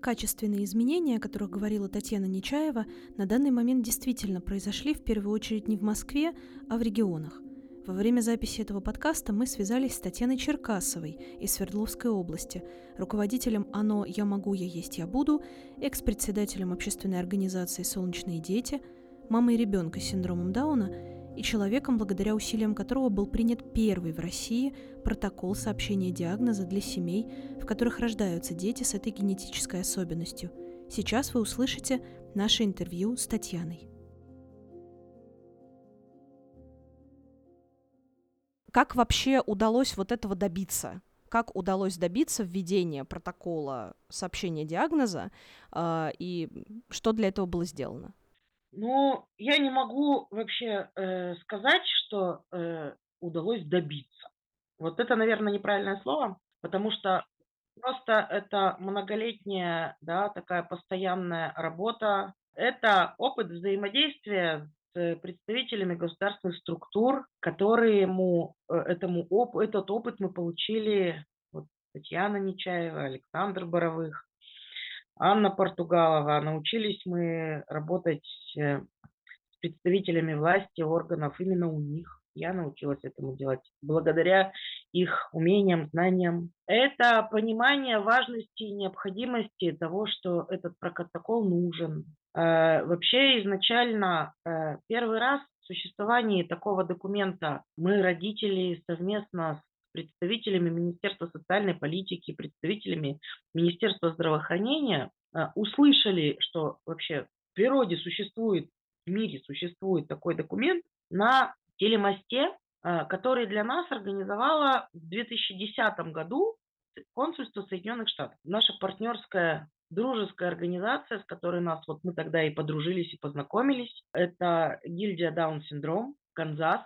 Качественные изменения, о которых говорила Татьяна Нечаева, на данный момент действительно произошли в первую очередь не в Москве, а в регионах. Во время записи этого подкаста мы связались с Татьяной Черкасовой из Свердловской области, руководителем «Оно. Я могу, я есть, я буду», экс-председателем общественной организации «Солнечные дети», мамой ребенка с синдромом Дауна и человеком, благодаря усилиям которого был принят первый в России протокол сообщения диагноза для семей, в которых рождаются дети с этой генетической особенностью. Сейчас вы услышите наше интервью с Татьяной. Как вообще удалось вот этого добиться? Как удалось добиться введения протокола сообщения диагноза э, и что для этого было сделано? Ну, я не могу вообще э, сказать, что э, удалось добиться. Вот это, наверное, неправильное слово, потому что просто это многолетняя, да, такая постоянная работа. Это опыт взаимодействия Э, представителями государственных структур, которые ему, э, этому оп, этот опыт мы получили, вот Татьяна Нечаева, Александр Боровых, Анна Португалова. Научились мы работать э, с представителями власти, органов именно у них. Я научилась этому делать благодаря их умениям, знаниям. Это понимание важности и необходимости того, что этот протокол нужен. Э, вообще изначально э, первый раз в существовании такого документа мы, родители, совместно с представителями Министерства социальной политики, представителями Министерства здравоохранения э, услышали, что вообще в природе существует, в мире существует такой документ на телемосте, который для нас организовала в 2010 году консульство Соединенных Штатов. Наша партнерская дружеская организация, с которой нас, вот мы тогда и подружились, и познакомились. Это гильдия Down Syndrome, Канзас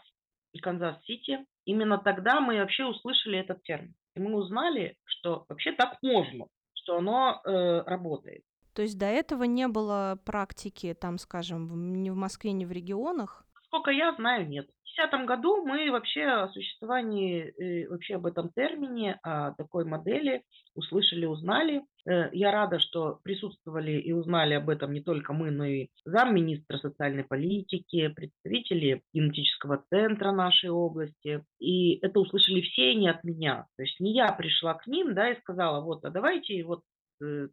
и Канзас-Сити. Именно тогда мы вообще услышали этот термин. И мы узнали, что вообще так можно, что оно э, работает. То есть до этого не было практики, там, скажем, ни в Москве, ни в регионах? Сколько я знаю, нет. 2010 году мы вообще о существовании, э, вообще об этом термине, о такой модели услышали, узнали. Э, я рада, что присутствовали и узнали об этом не только мы, но и замминистра социальной политики, представители генетического центра нашей области. И это услышали все, не от меня. То есть не я пришла к ним да, и сказала, вот, а давайте вот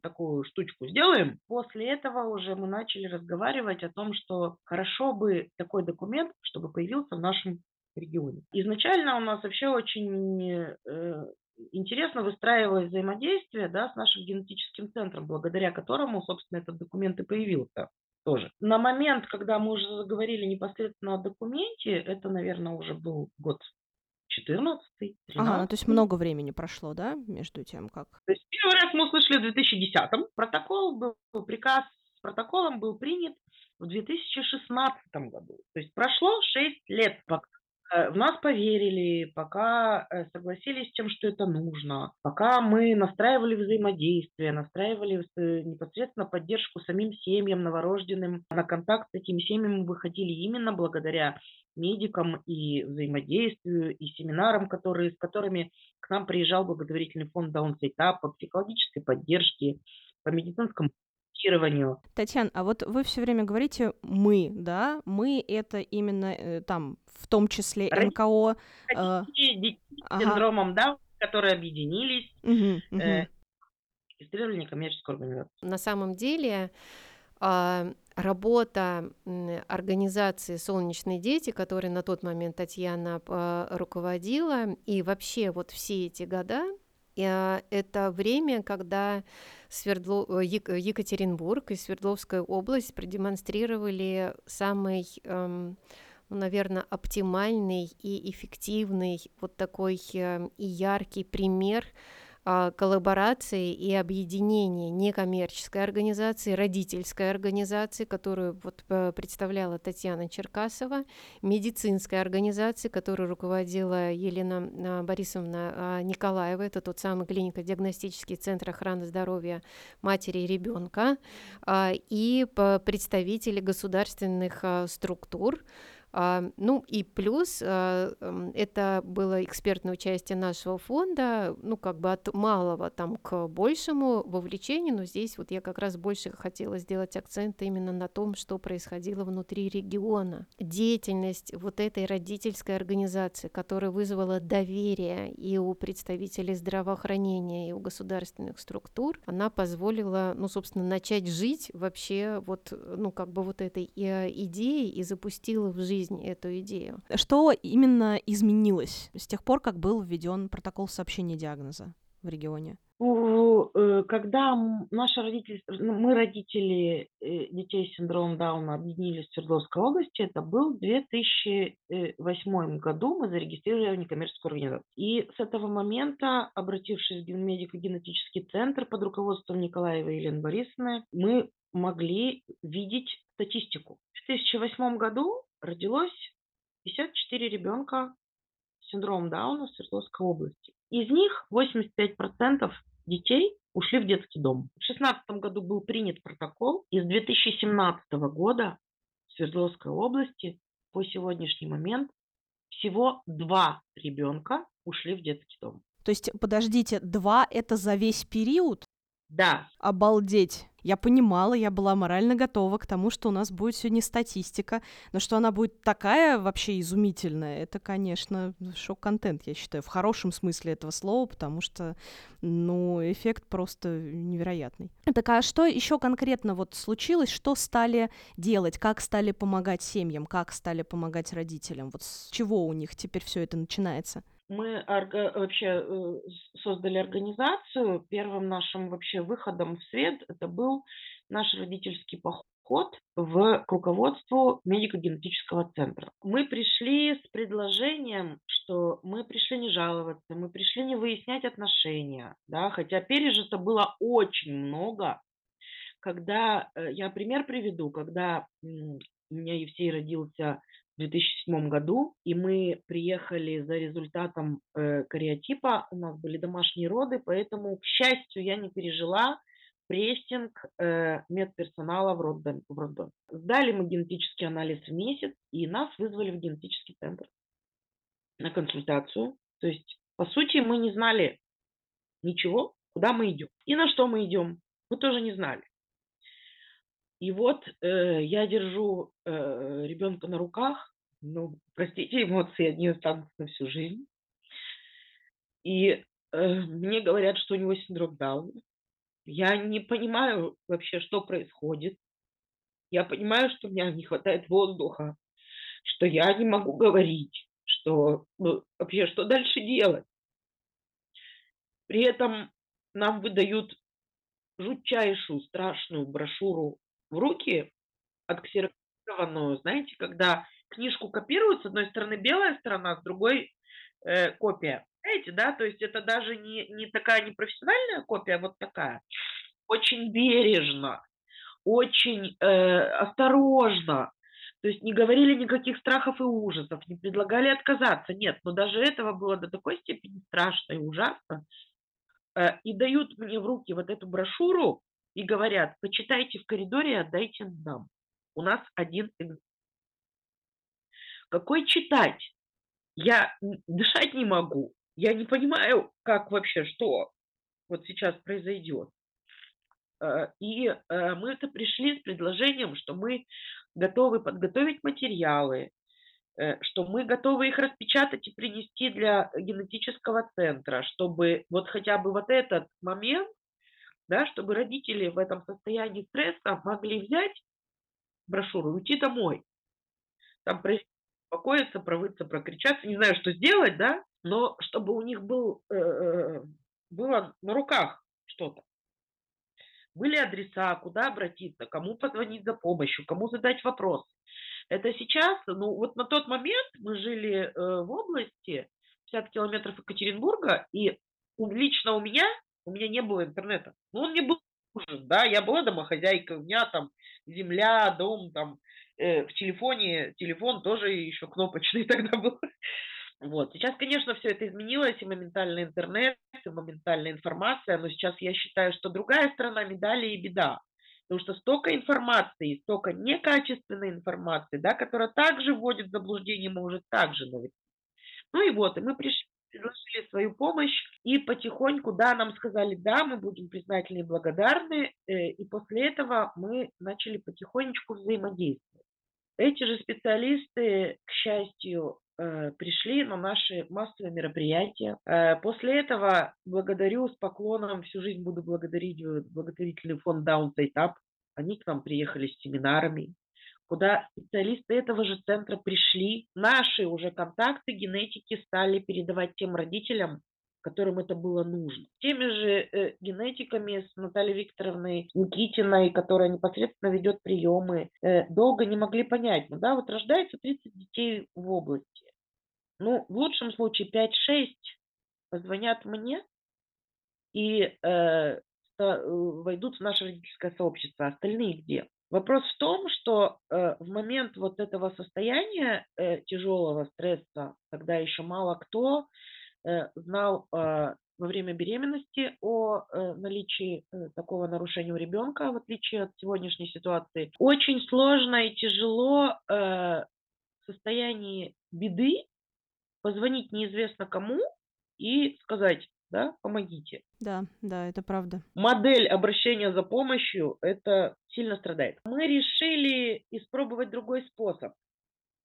такую штучку сделаем. После этого уже мы начали разговаривать о том, что хорошо бы такой документ, чтобы появился в нашем регионе. Изначально у нас вообще очень э, интересно выстраивалось взаимодействие да, с нашим генетическим центром, благодаря которому, собственно, этот документ и появился тоже. На момент, когда мы уже заговорили непосредственно о документе, это, наверное, уже был год 14 Ага, ну то есть много времени прошло, да, между тем, как... То есть первый раз мы услышали в 2010-м. Протокол был, приказ с протоколом был принят в 2016 году. То есть прошло 6 лет, пока Э, в нас поверили, пока э, согласились с тем, что это нужно, пока мы настраивали взаимодействие, настраивали э, непосредственно поддержку самим семьям, новорожденным. На контакт с этими семьями мы выходили именно благодаря медикам и взаимодействию, и семинарам, которые, с которыми к нам приезжал благотворительный фонд Даунсайта по психологической поддержке, по медицинскому консультированию. Татьяна, а вот вы все время говорите «мы», да? «Мы» — это именно э, там, в том числе НКО... Э... Детей с ага. синдромом Даун, которые объединились, угу, угу. Э, регистрировали некоммерческую организацию. На самом деле а, работа организации «Солнечные дети», которой на тот момент Татьяна а, руководила, и вообще вот все эти года, а, это время, когда Свердло... Э, Екатеринбург и Свердловская область продемонстрировали самый, эм, ну, наверное, оптимальный и эффективный вот такой э, и яркий пример коллаборации и объединения некоммерческой организации, родительской организации, которую вот э, представляла Татьяна Черкасова, медицинской организации, которую руководила Елена а, Борисовна а, Николаева, это тот самый клинико-диагностический центр охраны здоровья матери и ребенка, и представители государственных структур, а, ну и плюс а, это было экспертное участие нашего фонда, ну как бы от малого там к большему вовлечению, но здесь вот я как раз больше хотела сделать акцент именно на том, что происходило внутри региона. Деятельность вот этой родительской организации, которая вызвала доверие и у представителей здравоохранения, и у государственных структур, она позволила, ну собственно, начать жить вообще вот, ну как бы вот этой э, идеей и запустила в жизнь жизнь эту идею. Что именно изменилось с тех пор, как был введен протокол сообщения диагноза в регионе? Э, когда наши родители, ну, мы родители э, детей с синдромом Дауна объединились в Свердловской области, это был 2008 году, мы зарегистрировали некоммерческую организацию. И с этого момента, обратившись в медико-генетический центр под руководством Николаева и Елены Борисовны, мы могли видеть статистику. В 2008 году родилось 54 ребенка с синдромом Дауна в Свердловской области. Из них 85% детей ушли в детский дом. В 2016 году был принят протокол, и с 2017 года в Свердловской области по сегодняшний момент всего два ребенка ушли в детский дом. То есть, подождите, два это за весь период? Да. Обалдеть. Я понимала, я была морально готова к тому, что у нас будет сегодня статистика, но что она будет такая вообще изумительная, это, конечно, шок-контент, я считаю, в хорошем смысле этого слова, потому что, ну, эффект просто невероятный. Так а что еще конкретно вот случилось, что стали делать, как стали помогать семьям, как стали помогать родителям, вот с чего у них теперь все это начинается? Мы вообще э, создали организацию. Первым нашим вообще выходом в свет это был наш родительский поход в к руководству медико-генетического центра. Мы пришли с предложением, что мы пришли не жаловаться, мы пришли не выяснять отношения, да, хотя пережито было очень много. Когда, э, я пример приведу, когда у меня Евсей родился 2007 году, и мы приехали за результатом э, кариотипа, у нас были домашние роды, поэтому, к счастью, я не пережила прессинг э, медперсонала в роддоме, в роддоме. Сдали мы генетический анализ в месяц, и нас вызвали в генетический центр на консультацию. То есть, по сути, мы не знали ничего, куда мы идем и на что мы идем. Мы тоже не знали. И вот э, я держу э, ребенка на руках, ну, простите, эмоции, они останутся на всю жизнь. И э, мне говорят, что у него синдром Дауна. Я не понимаю вообще, что происходит. Я понимаю, что у меня не хватает воздуха, что я не могу говорить, что ну, вообще что дальше делать. При этом нам выдают жутчайшую, страшную брошюру в руки, отксерокопированную, знаете, когда книжку копируют, с одной стороны белая сторона, с другой э, копия. Знаете, да, то есть это даже не, не такая непрофессиональная копия, а вот такая. Очень бережно, очень э, осторожно. То есть не говорили никаких страхов и ужасов, не предлагали отказаться. Нет, но даже этого было до такой степени страшно и ужасно. Э, и дают мне в руки вот эту брошюру и говорят, почитайте в коридоре и отдайте нам. У нас один Какой читать? Я дышать не могу. Я не понимаю, как вообще, что вот сейчас произойдет. Э, и э, мы это пришли с предложением, что мы готовы подготовить материалы, э, что мы готовы их распечатать и принести для генетического центра, чтобы вот хотя бы вот этот момент, да, чтобы родители в этом состоянии стресса могли взять брошюру и уйти домой. Там успокоиться, провыться, прокричаться, не знаю, что сделать, да, но чтобы у них был, э, э, было на руках что-то. Были адреса, куда обратиться, кому позвонить за помощью, кому задать вопрос. Это сейчас, ну вот на тот момент мы жили э, в области 50 километров Екатеринбурга, и лично у меня, у меня не было интернета. Ну, он мне был нужен, да, я была домохозяйкой, у меня там земля, дом, там, в телефоне, телефон тоже еще кнопочный (laughs) тогда был. Вот. Сейчас, конечно, все это изменилось, и моментальный интернет, и моментальная информация, но сейчас я считаю, что другая сторона медали и беда. Потому что столько информации, столько некачественной информации, да, которая также вводит в заблуждение, может также навести. Ну и вот, и мы пришли, предложили свою помощь, и потихоньку, да, нам сказали, да, мы будем признательны и благодарны, э, и после этого мы начали потихонечку взаимодействовать. Эти же специалисты, к счастью, Э, пришли на наши массовые мероприятия. Э, после этого благодарю с поклоном, всю жизнь буду благодарить э, благотворительный фонд Downside Up. Они к нам приехали с семинарами, куда специалисты этого же центра пришли. Наши уже контакты генетики стали передавать тем родителям, которым это было нужно. Теми же э, генетиками с Натальей Викторовной Никитиной, которая непосредственно ведет приемы, э, долго не могли понять, ну да, вот рождается 30 детей в области. Ну, в лучшем случае 5-6 позвонят мне и э, э, войдут в наше родительское сообщество. Остальные где? Вопрос в том, что э, в момент вот этого состояния э, тяжелого стресса, когда еще мало кто знал э, во время беременности о э, наличии э, такого нарушения у ребенка, в отличие от сегодняшней ситуации, очень сложно и тяжело э, в состоянии беды позвонить неизвестно кому и сказать, да, помогите. Да, да, это правда. Модель обращения за помощью это сильно страдает. Мы решили испробовать другой способ.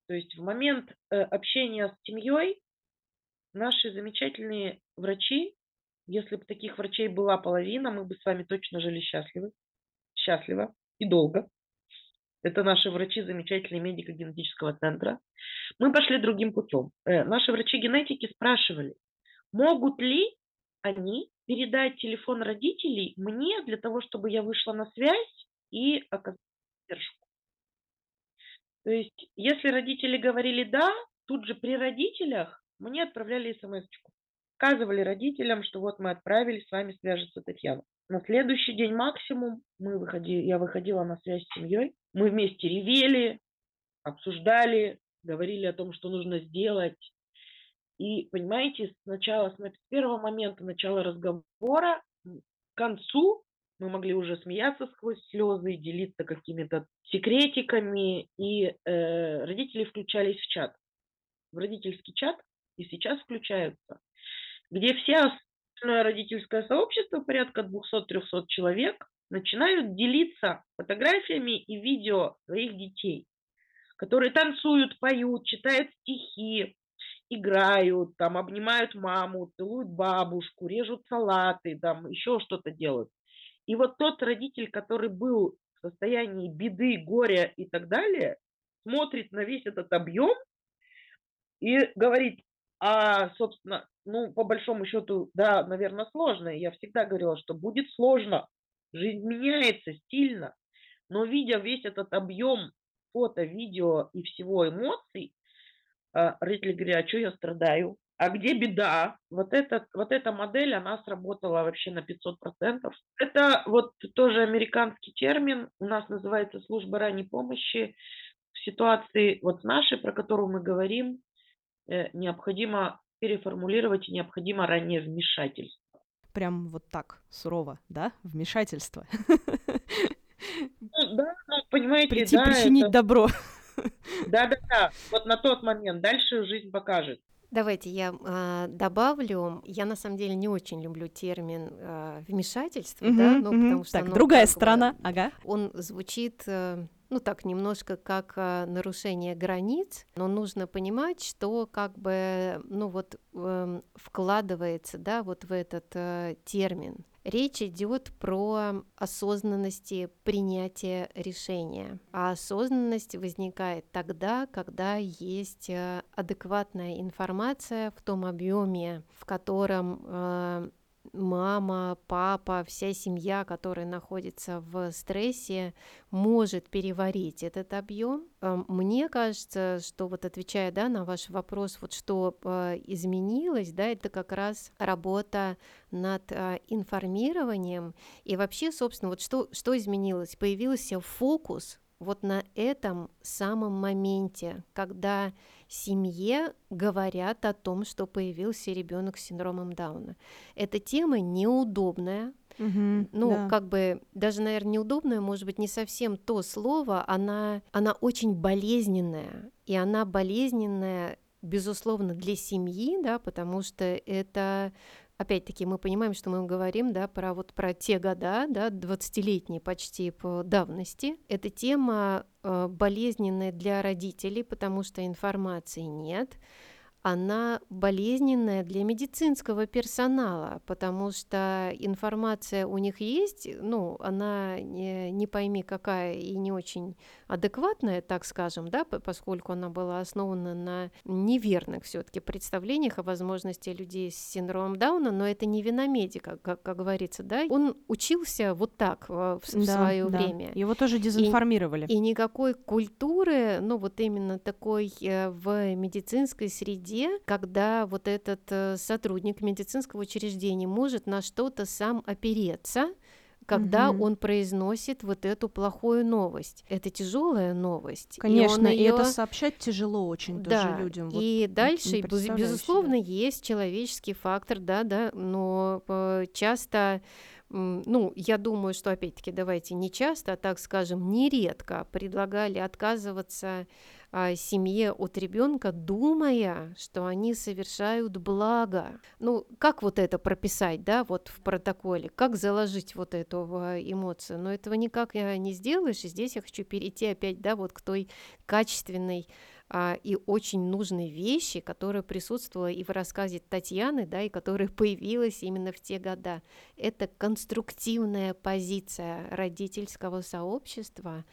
То есть в момент э, общения с семьей наши замечательные врачи, если бы таких врачей была половина, мы бы с вами точно жили счастливы, счастливо и долго. Это наши врачи замечательные медико-генетического центра. Мы пошли другим путем. Э, наши врачи-генетики спрашивали, могут ли они передать телефон родителей мне для того, чтобы я вышла на связь и оказать поддержку. То есть, если родители говорили «да», тут же при родителях мне отправляли смс-очку. Сказывали родителям, что вот мы отправили, с вами свяжется Татьяна. На следующий день максимум мы выходили, я выходила на связь с семьей. Мы вместе ревели, обсуждали, говорили о том, что нужно сделать. И, понимаете, сначала, с первого момента начала разговора к концу мы могли уже смеяться сквозь слезы, делиться какими-то секретиками, и э, родители включались в чат, в родительский чат, и сейчас включаются, где все Крупное родительское сообщество, порядка 200-300 человек, начинают делиться фотографиями и видео своих детей, которые танцуют, поют, читают стихи, играют, там, обнимают маму, целуют бабушку, режут салаты, там, еще что-то делают. И вот тот родитель, который был в состоянии беды, горя и так далее, смотрит на весь этот объем и говорит, а, собственно, ну, по большому счету, да, наверное, сложно. Я всегда говорила, что будет сложно. Жизнь меняется стильно. Но видя весь этот объем фото, видео и всего эмоций, а, родители говорят, а что я страдаю? А где беда? Вот этот вот эта модель, она сработала вообще на 500 Это вот тоже американский термин, у нас называется служба ранней помощи. В ситуации вот нашей, про которую мы говорим, необходимо переформулировать, необходимо раннее вмешательство. Прям вот так, сурово, да? Вмешательство. Ну да, ну понимаете, Прийти да, причинить это добро. да-да-да, вот на тот момент. Дальше жизнь покажет. Давайте я а, добавлю. Я на самом деле не очень люблю термин а, вмешательство, да, Мгм, ну мгм. потому что Так, оно другая сторона. Ага. он звучит, э, ну так немножко как а, нарушение границ, но нужно понимать, что как бы, ну вот эм, вкладывается, да, вот в этот э, термин. Речь идет про осознанности принятия решения. А осознанность возникает тогда, когда есть э, адекватная информация в том объеме, в котором э, мама, папа, вся семья, которая находится в стрессе, может переварить этот объем. Э, Мне кажется, что вот отвечая да, на ваш вопрос, вот что э, изменилось, да, это как раз работа над э, информированием и вообще, собственно, вот что, что изменилось? Появился фокус вот на этом самом моменте, когда семье говорят о том, что появился ребенок с синдромом Дауна. Эта тема неудобная, Мгм, ну, да. как бы, даже, наверное, неудобная, может быть, не совсем то слово, она, она очень болезненная, и она болезненная, безусловно, для семьи, да, потому что это Опять-таки мы понимаем, что мы говорим да, про, вот, про те года, да, 20-летние почти по давности. Эта тема э, болезненная для родителей, потому что информации нет она болезненная для медицинского персонала, потому что информация у них есть, ну, она не, не пойми какая и не очень адекватная, так скажем, да, поскольку она была основана на неверных все-таки представлениях о возможности людей с синдромом Дауна, но это не вина медика, как, как говорится, да. Он учился вот так в, в Да, свое да. время. Его тоже дезинформировали. И никакой культуры, ну вот именно такой э, в медицинской среде, когда вот этот э, сотрудник медицинского учреждения может на что-то сам опереться, когда Мгм. он произносит вот эту плохую новость. Это тяжелая новость. Конечно, и, и, он это её- сообщать тяжело очень да, тоже людям. Вот и дальше, безусловно, себе. есть человеческий фактор, да, да, но э, часто, ну, я думаю, что, опять-таки, давайте не часто, а, так скажем, нередко предлагали отказываться семье от ребенка, думая, что они совершают благо. Ну, как вот это прописать, да, вот в протоколе, как заложить вот эту э, эмоцию? Но этого никак э, не сделаешь, и здесь я хочу перейти опять, да, вот к той качественной а, и очень нужной вещи, которая присутствовала и в рассказе Татьяны, да, и которая появилась именно в те года. Это конструктивная позиция родительского сообщества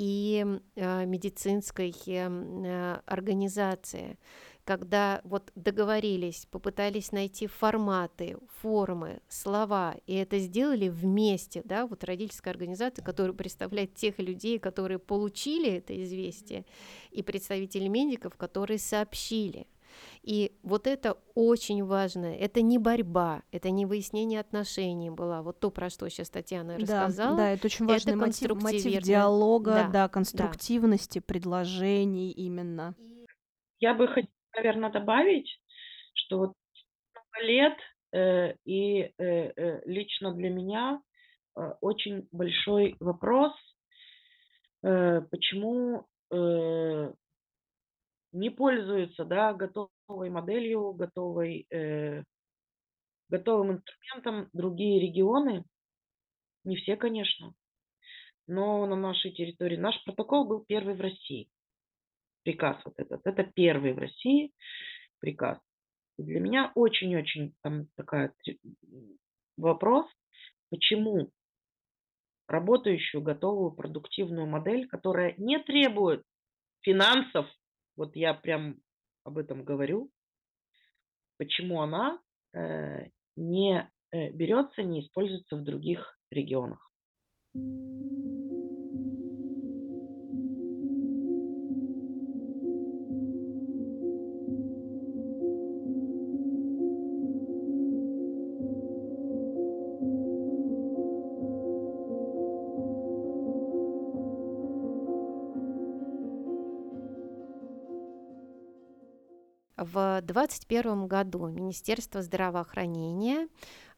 и э, медицинской э, организации, когда вот договорились, попытались найти форматы, формы, слова, и это сделали вместе, да, вот родительская организация, которая представляет тех людей, которые получили это известие, и представители медиков, которые сообщили. И вот это очень важно. Это не борьба, это не выяснение отношений была. Вот то, про что сейчас Татьяна Да, рассказала. да, это очень это важный мотив, мотив конструктивно. диалога, Да, да, да. конструктивности предложений именно. Я бы хотела, наверное, добавить, что вот много лет э, и э, э, лично для меня э, очень большой вопрос, э, почему э, не пользуются, да, готовой моделью, готовой, э, готовым инструментом другие регионы. Не все, конечно, но на нашей территории. Наш протокол был первый в России. Приказ вот этот. Это первый в России приказ. И для меня очень-очень там такая вопрос, почему работающую, готовую, продуктивную модель, которая не требует финансов, вот я прям об этом говорю, почему она э, не э, берется, не используется в других регионах. В 2021 году Министерство здравоохранения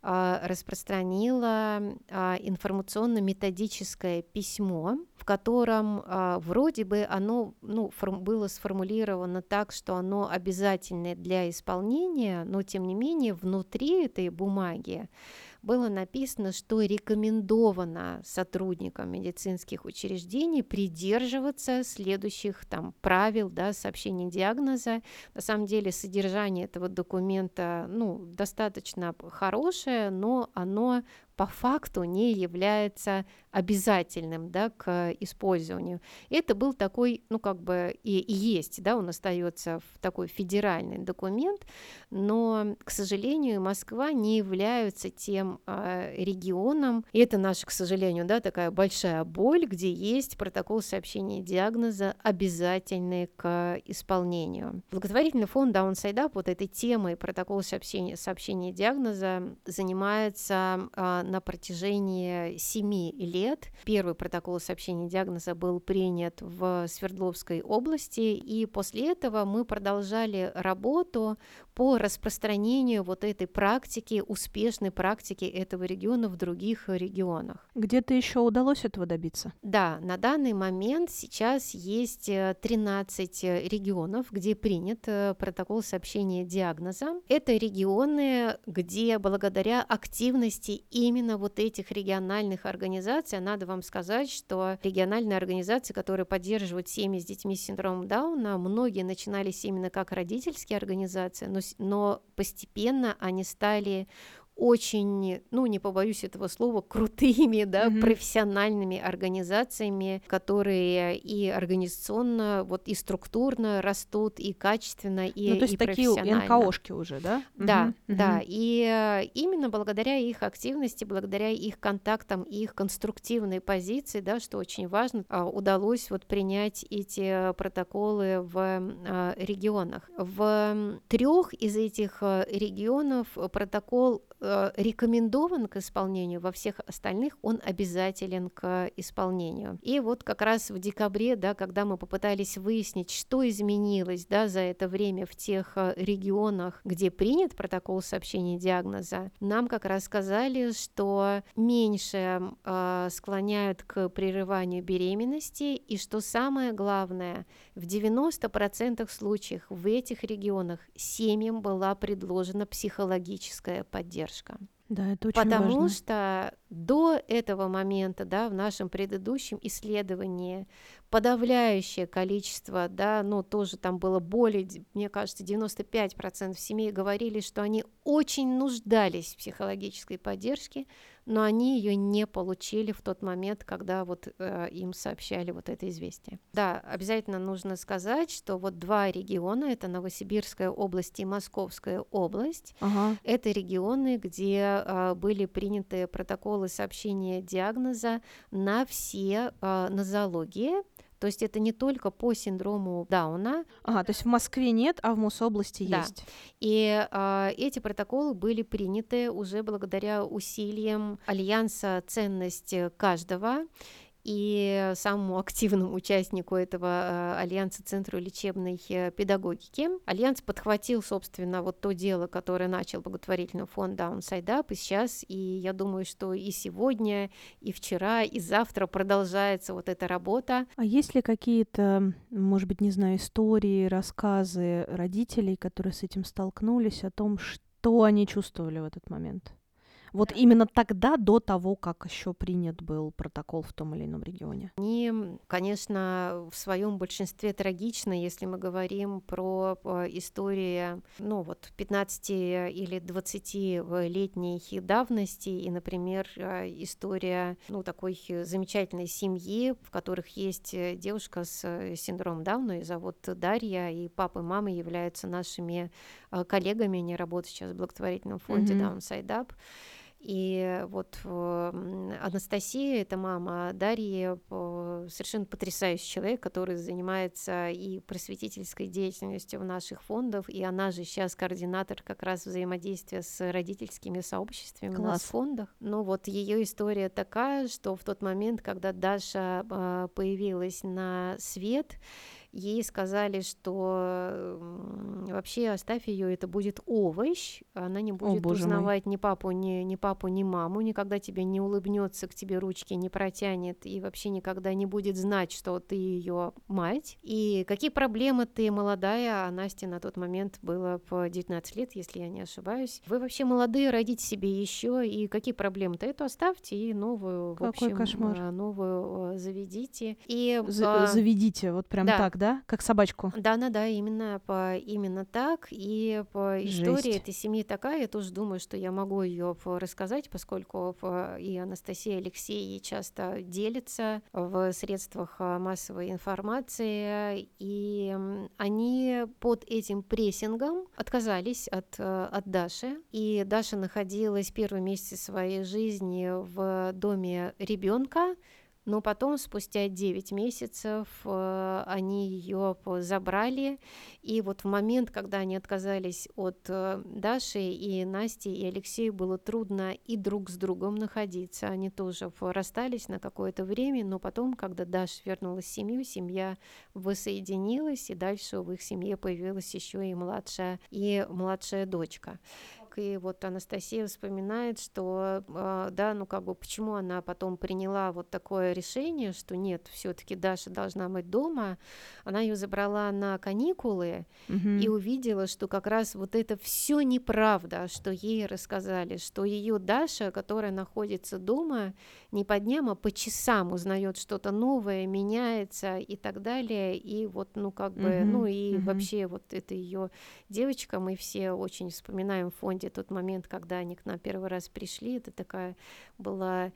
а, распространила а, информационно-методическое письмо, в котором а, вроде бы оно ну, было сформулировано так, что оно обязательное для исполнения, но тем не менее внутри этой бумаги было написано, что рекомендовано сотрудникам медицинских учреждений придерживаться следующих там правил да, сообщения диагноза. На самом деле содержание этого документа ну, достаточно хорошее, но оно по факту не является обязательным да, к использованию. Это был такой, ну как бы и, и есть, да, он остается в такой федеральный документ, но, к сожалению, Москва не является тем э, регионом, и это наша, к сожалению, да, такая большая боль, где есть протокол сообщения диагноза обязательный к исполнению. Благотворительный фонд Downside Up вот этой темой протокол сообщения, сообщения диагноза занимается э, на протяжении семи лет. Первый протокол сообщения диагноза был принят в Свердловской области, и после этого мы продолжали работу по распространению вот этой практики, успешной практики этого региона в других регионах. Где-то еще удалось этого добиться? Да, на данный момент сейчас есть 13 э, регионов, где принят э, протокол сообщения диагноза. Это регионы, где благодаря активности именно вот этих региональных организаций, а надо вам сказать, что региональные организации, которые поддерживают семьи с детьми с синдромом Дауна, многие начинались именно как родительские организации, но но постепенно они стали очень, ну, не побоюсь этого слова, крутыми, да, mm-hmm. профессиональными организациями, которые и организационно, вот и структурно растут, и качественно, и Ну, то есть и такие НКОшки уже, да? Да, mm-hmm. да, и именно благодаря их активности, благодаря их контактам, их конструктивной позиции, да, что очень важно, а, удалось вот принять эти протоколы в а, регионах. В трех из этих э, регионов протокол Э, рекомендован к исполнению, во всех остальных он обязателен к исполнению. И вот как раз в декабре, да, когда мы попытались выяснить, что изменилось да, за это время в тех э, регионах, где принят протокол сообщения диагноза, нам как раз сказали, что меньше э, склоняют к прерыванию беременности, и что самое главное, в 90% случаев в этих регионах семьям была предложена психологическая поддержка. Да, это очень Потому важно. что до этого момента, да, в нашем предыдущем исследовании подавляющее количество, да, ну тоже там было более, мне кажется, 95% семей говорили, что они очень нуждались в психологической поддержке, но они ее не получили в тот момент, когда вот э, им сообщали вот это известие. Да, обязательно нужно сказать, что вот два региона, это Новосибирская область и Московская область, ага. это регионы, где э, были приняты протоколы сообщения диагноза на все э, нозологии, то есть это не только по синдрому Дауна. Ага, то есть в Москве нет, а в Мособласти да. есть. И э, эти протоколы были приняты уже благодаря усилиям Альянса «Ценность каждого» и самому активному участнику этого э, Альянса Центру лечебной э, педагогики. Альянс подхватил, собственно, вот то дело, которое начал благотворительный фонд Downside Up, и сейчас, и я думаю, что и сегодня, и вчера, и завтра продолжается вот эта работа. А есть ли какие-то, может быть, не знаю, истории, рассказы родителей, которые с этим столкнулись, о том, что они чувствовали в этот момент? Вот именно тогда, до того, как еще принят был протокол в том или ином регионе? Они, конечно, в своем большинстве трагичны, если мы говорим про истории, ну вот, 15 или 20-летней давности, и, например, история, ну, такой замечательной семьи, в которых есть девушка с синдромом Дауна, ее зовут Дарья, и папа и мама являются нашими коллегами, они работают сейчас в благотворительном фонде mm-hmm. Downside Up. И вот Анастасия, это мама Дарьи, совершенно потрясающий человек, который занимается и просветительской деятельностью в наших фондах, и она же сейчас координатор как раз взаимодействия с родительскими сообществами Класс. у нас в фондах. Но вот ее история такая, что в тот момент, когда Даша а, появилась на свет, ей сказали, что вообще оставь ее, это будет овощ, она не будет О, узнавать мой. ни папу, ни, ни папу, ни маму, никогда тебе не улыбнется, к тебе ручки не протянет и вообще никогда не будет знать, что ты ее мать. И какие проблемы ты молодая, а Насте на тот момент было по 19 лет, если я не ошибаюсь. Вы вообще молодые, родите себе еще, и какие проблемы-то? Эту оставьте и новую, Какой в общем, кошмар. А, новую заведите. И, За- заведите, вот прям да. так, да? Как собачку? Да, да, да, именно, по, именно так. И по истории этой семьи такая, я тоже думаю, что я могу ее рассказать, поскольку и Анастасия Алексей часто делится в средствах а, массовой информации, и они под этим прессингом отказались от, э, от Даши, и Даша находилась первые месяцы своей жизни в доме ребенка, но потом, спустя 9 месяцев, э, они ее забрали. И вот в момент, когда они отказались от э, Даши и Насти, и Алексею было трудно и друг с другом находиться. Они тоже расстались на какое-то время, но потом, когда Даша вернулась в семью, семья воссоединилась, и дальше в их семье появилась еще и младшая, и младшая дочка и вот Анастасия вспоминает, что, э, да, ну как бы почему она потом приняла вот такое решение, что нет, все-таки Даша должна быть дома. Она ее забрала на каникулы угу. и увидела, что как раз вот это все неправда, что ей рассказали, что ее Даша, которая находится дома, не по дням, а по часам узнает что-то новое, меняется и так далее. И вот, ну как бы, угу. ну и угу. вообще вот это ее девочка, мы все очень вспоминаем в фонде тот момент, когда они к нам первый раз пришли, это такая была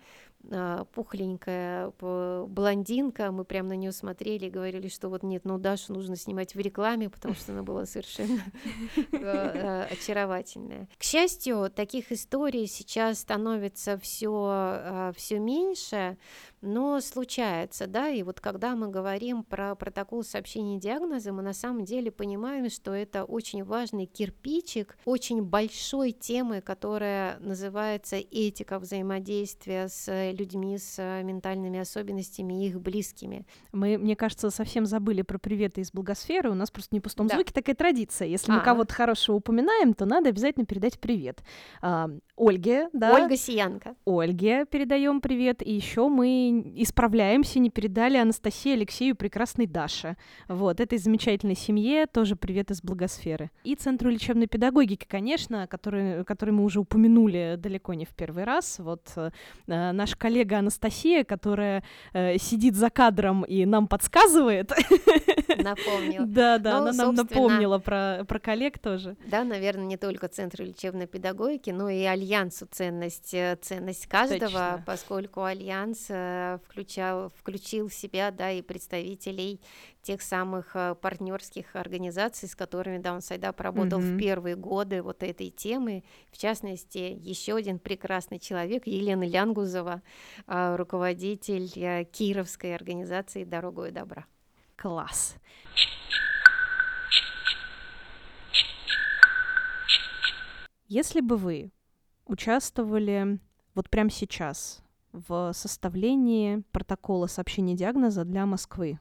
пухленькая блондинка, мы прям на нее смотрели и говорили, что вот нет, ну Дашу нужно снимать в рекламе, потому что она была совершенно а, (laughs) а, очаровательная. К счастью, таких историй сейчас становится все все меньше, но случается, да, и вот когда мы говорим про протокол сообщения диагноза, мы на самом деле понимаем, что это очень важный кирпичик очень большой темы, которая называется этика взаимодействия с людьми с э, ментальными особенностями и их близкими. Мы, мне кажется, совсем забыли про приветы из благосферы. У нас просто не пустом да. звуке такая традиция. Если а. мы кого-то хорошего упоминаем, то надо обязательно передать привет. А, Ольге, да. Ольга Сиянка. Ольге передаем привет. И еще мы исправляемся, не передали Анастасии Алексею прекрасной Даше. Вот, этой замечательной семье тоже привет из благосферы. И Центру лечебной педагогики, конечно, который, который мы уже упомянули далеко не в первый раз. Вот э, наш коллега Анастасия, которая э, сидит за кадром и нам подсказывает. (laughs) Напомнил. Да, да, ну, она нам напомнила про, про коллег тоже. Да, наверное, не только Центр лечебной педагогики, но и Альянсу ценность, э, ценность каждого, Точно. поскольку Альянс э, включал, включил в себя, да, и представителей тех самых э, партнерских организаций, с которыми Downside Up работал mm-hmm. в первые годы вот этой темы. В частности, еще один прекрасный человек, Елена Лянгузова, руководитель э, Кировской организации «Дорогой добра». Класс. Если бы вы участвовали вот прямо сейчас в составлении протокола сообщения диагноза для Москвы,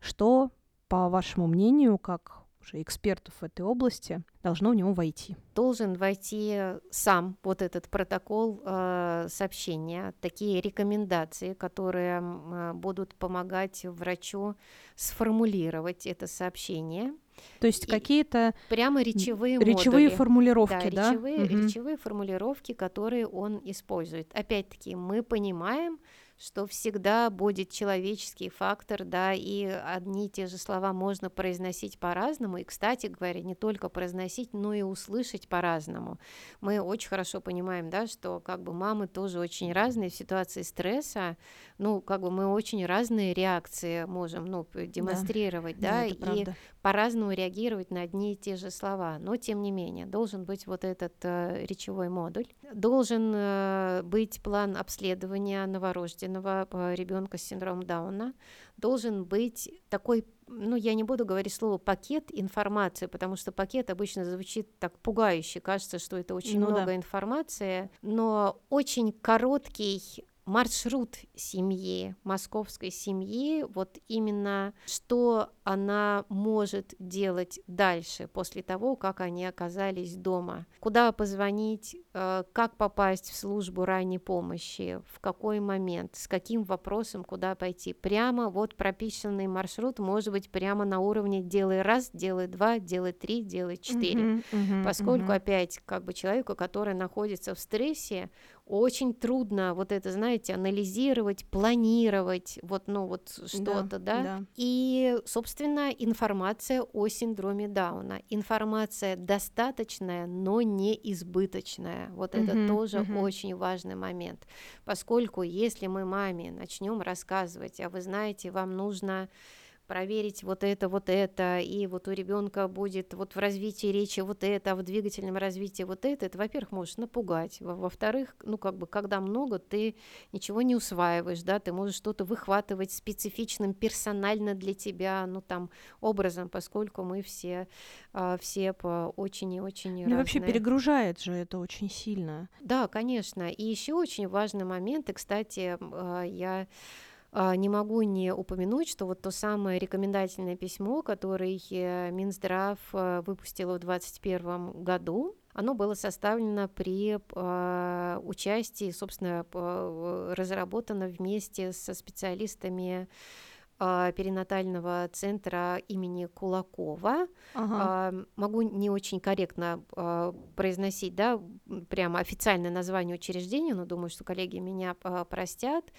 что, по вашему мнению, как уже экспертов в этой области, должно в него войти. Должен войти сам вот этот протокол э, сообщения, такие рекомендации, которые э, будут помогать врачу сформулировать это сообщение. То есть какие-то прямо речевые речевые модули. формулировки, да? да? Речевые, угу. речевые формулировки, которые он использует. Опять-таки мы понимаем, что всегда будет человеческий фактор, да, и одни и те же слова можно произносить по-разному, и, кстати говоря, не только произносить, но и услышать по-разному. Мы очень хорошо понимаем, да, что как бы мамы тоже очень разные в ситуации стресса, ну, как бы мы очень разные реакции можем, ну, демонстрировать, да, да, да и по-разному реагировать на одни и те же слова, но тем не менее должен быть вот этот э, речевой модуль, должен э, быть план обследования новорожденного э, ребенка с синдромом Дауна, должен быть такой ну, я не буду говорить слово пакет информации, потому что пакет обычно звучит так пугающе, кажется, что это очень ну, много да. информации, но очень короткий маршрут семьи, московской семьи, вот именно что она может делать дальше после того, как они оказались дома. Куда позвонить, э, как попасть в службу ранней помощи, в какой момент, с каким вопросом, куда пойти. Прямо вот прописанный маршрут может быть прямо на уровне делай раз, делай два, делай три, делай четыре. Uh-huh, Поскольку uh-huh. опять как бы человеку, который находится в стрессе, очень трудно вот это, знаете, анализировать, планировать, вот, ну, вот что-то, да, да? да. И, собственно, информация о синдроме Дауна. Информация достаточная, но не избыточная. Вот uh-huh, это тоже uh-huh. очень важный момент. Поскольку если мы маме начнем рассказывать, а вы знаете, вам нужно проверить вот это, вот это, и вот у ребенка будет вот в развитии речи вот это, а в двигательном развитии вот это, это, во-первых, можешь напугать, во-вторых, ну, как бы, когда много, ты ничего не усваиваешь, да, ты можешь что-то выхватывать специфичным, персонально для тебя, ну, там, образом, поскольку мы все, а, все по очень и очень Ну, разные. вообще перегружает же это очень сильно. Да, конечно, и еще очень важный момент, и, кстати, а, я не могу не упомянуть, что вот то самое рекомендательное письмо, которое э, Минздрав э, выпустила в 2021 году, оно было составлено при э, участии, собственно, разработано вместе со специалистами перинатального центра имени Кулакова. Ага. Могу не очень корректно произносить, да, прямо официальное название учреждения, но думаю, что коллеги меня простят.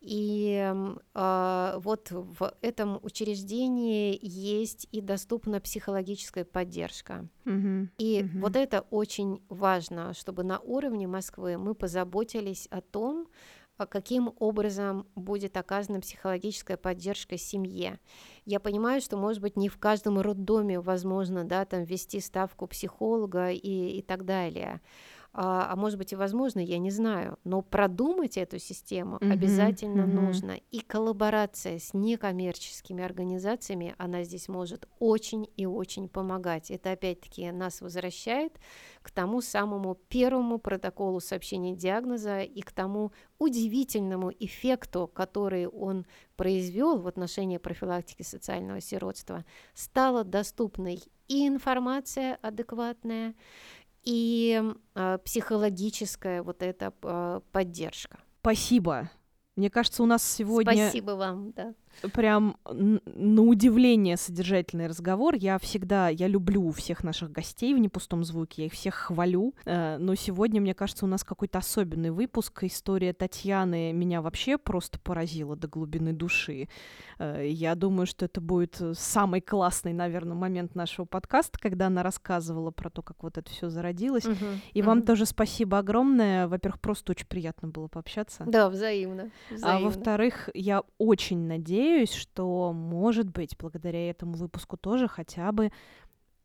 И э, вот в этом учреждении есть и доступна психологическая поддержка. Mm-hmm. И mm-hmm. вот это очень важно, чтобы на уровне Москвы мы позаботились о том, а каким образом будет оказана психологическая поддержка семье. Я понимаю, что, может быть, не в каждом роддоме возможно, да, там вести ставку психолога и, и так далее а, а может быть и возможно, я не знаю, но продумать эту систему mm-hmm, обязательно mm-hmm. нужно. И коллаборация с некоммерческими организациями, она здесь может очень и очень помогать. Это опять-таки нас возвращает к тому самому первому протоколу сообщения диагноза и к тому удивительному эффекту, который он произвел в отношении профилактики социального сиротства, стала доступной и информация адекватная, и э, психологическая вот эта э, поддержка. Спасибо. Мне кажется, у нас сегодня... Спасибо вам, да прям на удивление содержательный разговор. Я всегда, я люблю всех наших гостей в непустом звуке, я их всех хвалю, э, но сегодня, мне кажется, у нас какой-то особенный выпуск. История Татьяны меня вообще просто поразила до глубины души. Э, я думаю, что это будет самый классный, наверное, момент нашего подкаста, когда она рассказывала про то, как вот это все зародилось. Угу, И угу. вам тоже спасибо огромное. Во-первых, просто очень приятно было пообщаться. Да, взаимно. взаимно. А во-вторых, я очень надеюсь, надеюсь, что, может быть, благодаря этому выпуску тоже хотя бы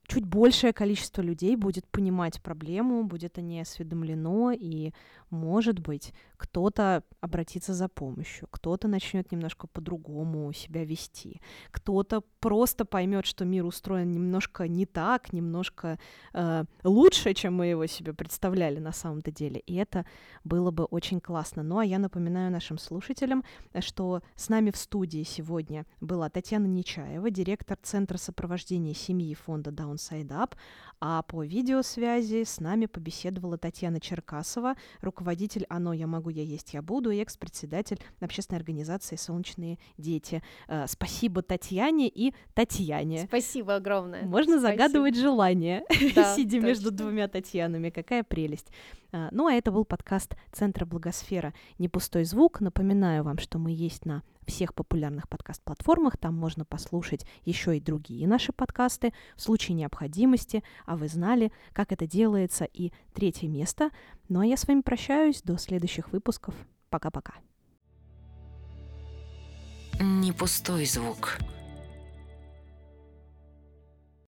чуть большее количество людей будет понимать проблему, будет о ней осведомлено, и, может быть, кто-то обратится за помощью, кто-то начнет немножко по-другому себя вести, кто-то просто поймет, что мир устроен немножко не так, немножко э, лучше, чем мы его себе представляли на самом-то деле. И это было бы очень классно. Ну а я напоминаю нашим слушателям, что с нами в студии сегодня была Татьяна Нечаева, директор Центра сопровождения семьи фонда Downside Up, а по видеосвязи с нами побеседовала Татьяна Черкасова, руководитель «Оно я могу, я есть, я буду» и экс-председатель общественной организации «Солнечные дети». Э, спасибо Татьяне и Татьяне. Спасибо огромное. Можно Спасибо. загадывать желание, (laughs) да, сидя точно. между двумя Татьянами. Какая прелесть. А, ну а это был подкаст Центра Благосфера «Не пустой звук». Напоминаю вам, что мы есть на всех популярных подкаст-платформах. Там можно послушать еще и другие наши подкасты в случае необходимости. А вы знали, как это делается. И третье место. Ну а я с вами прощаюсь. До следующих выпусков. Пока-пока. Не пустой звук.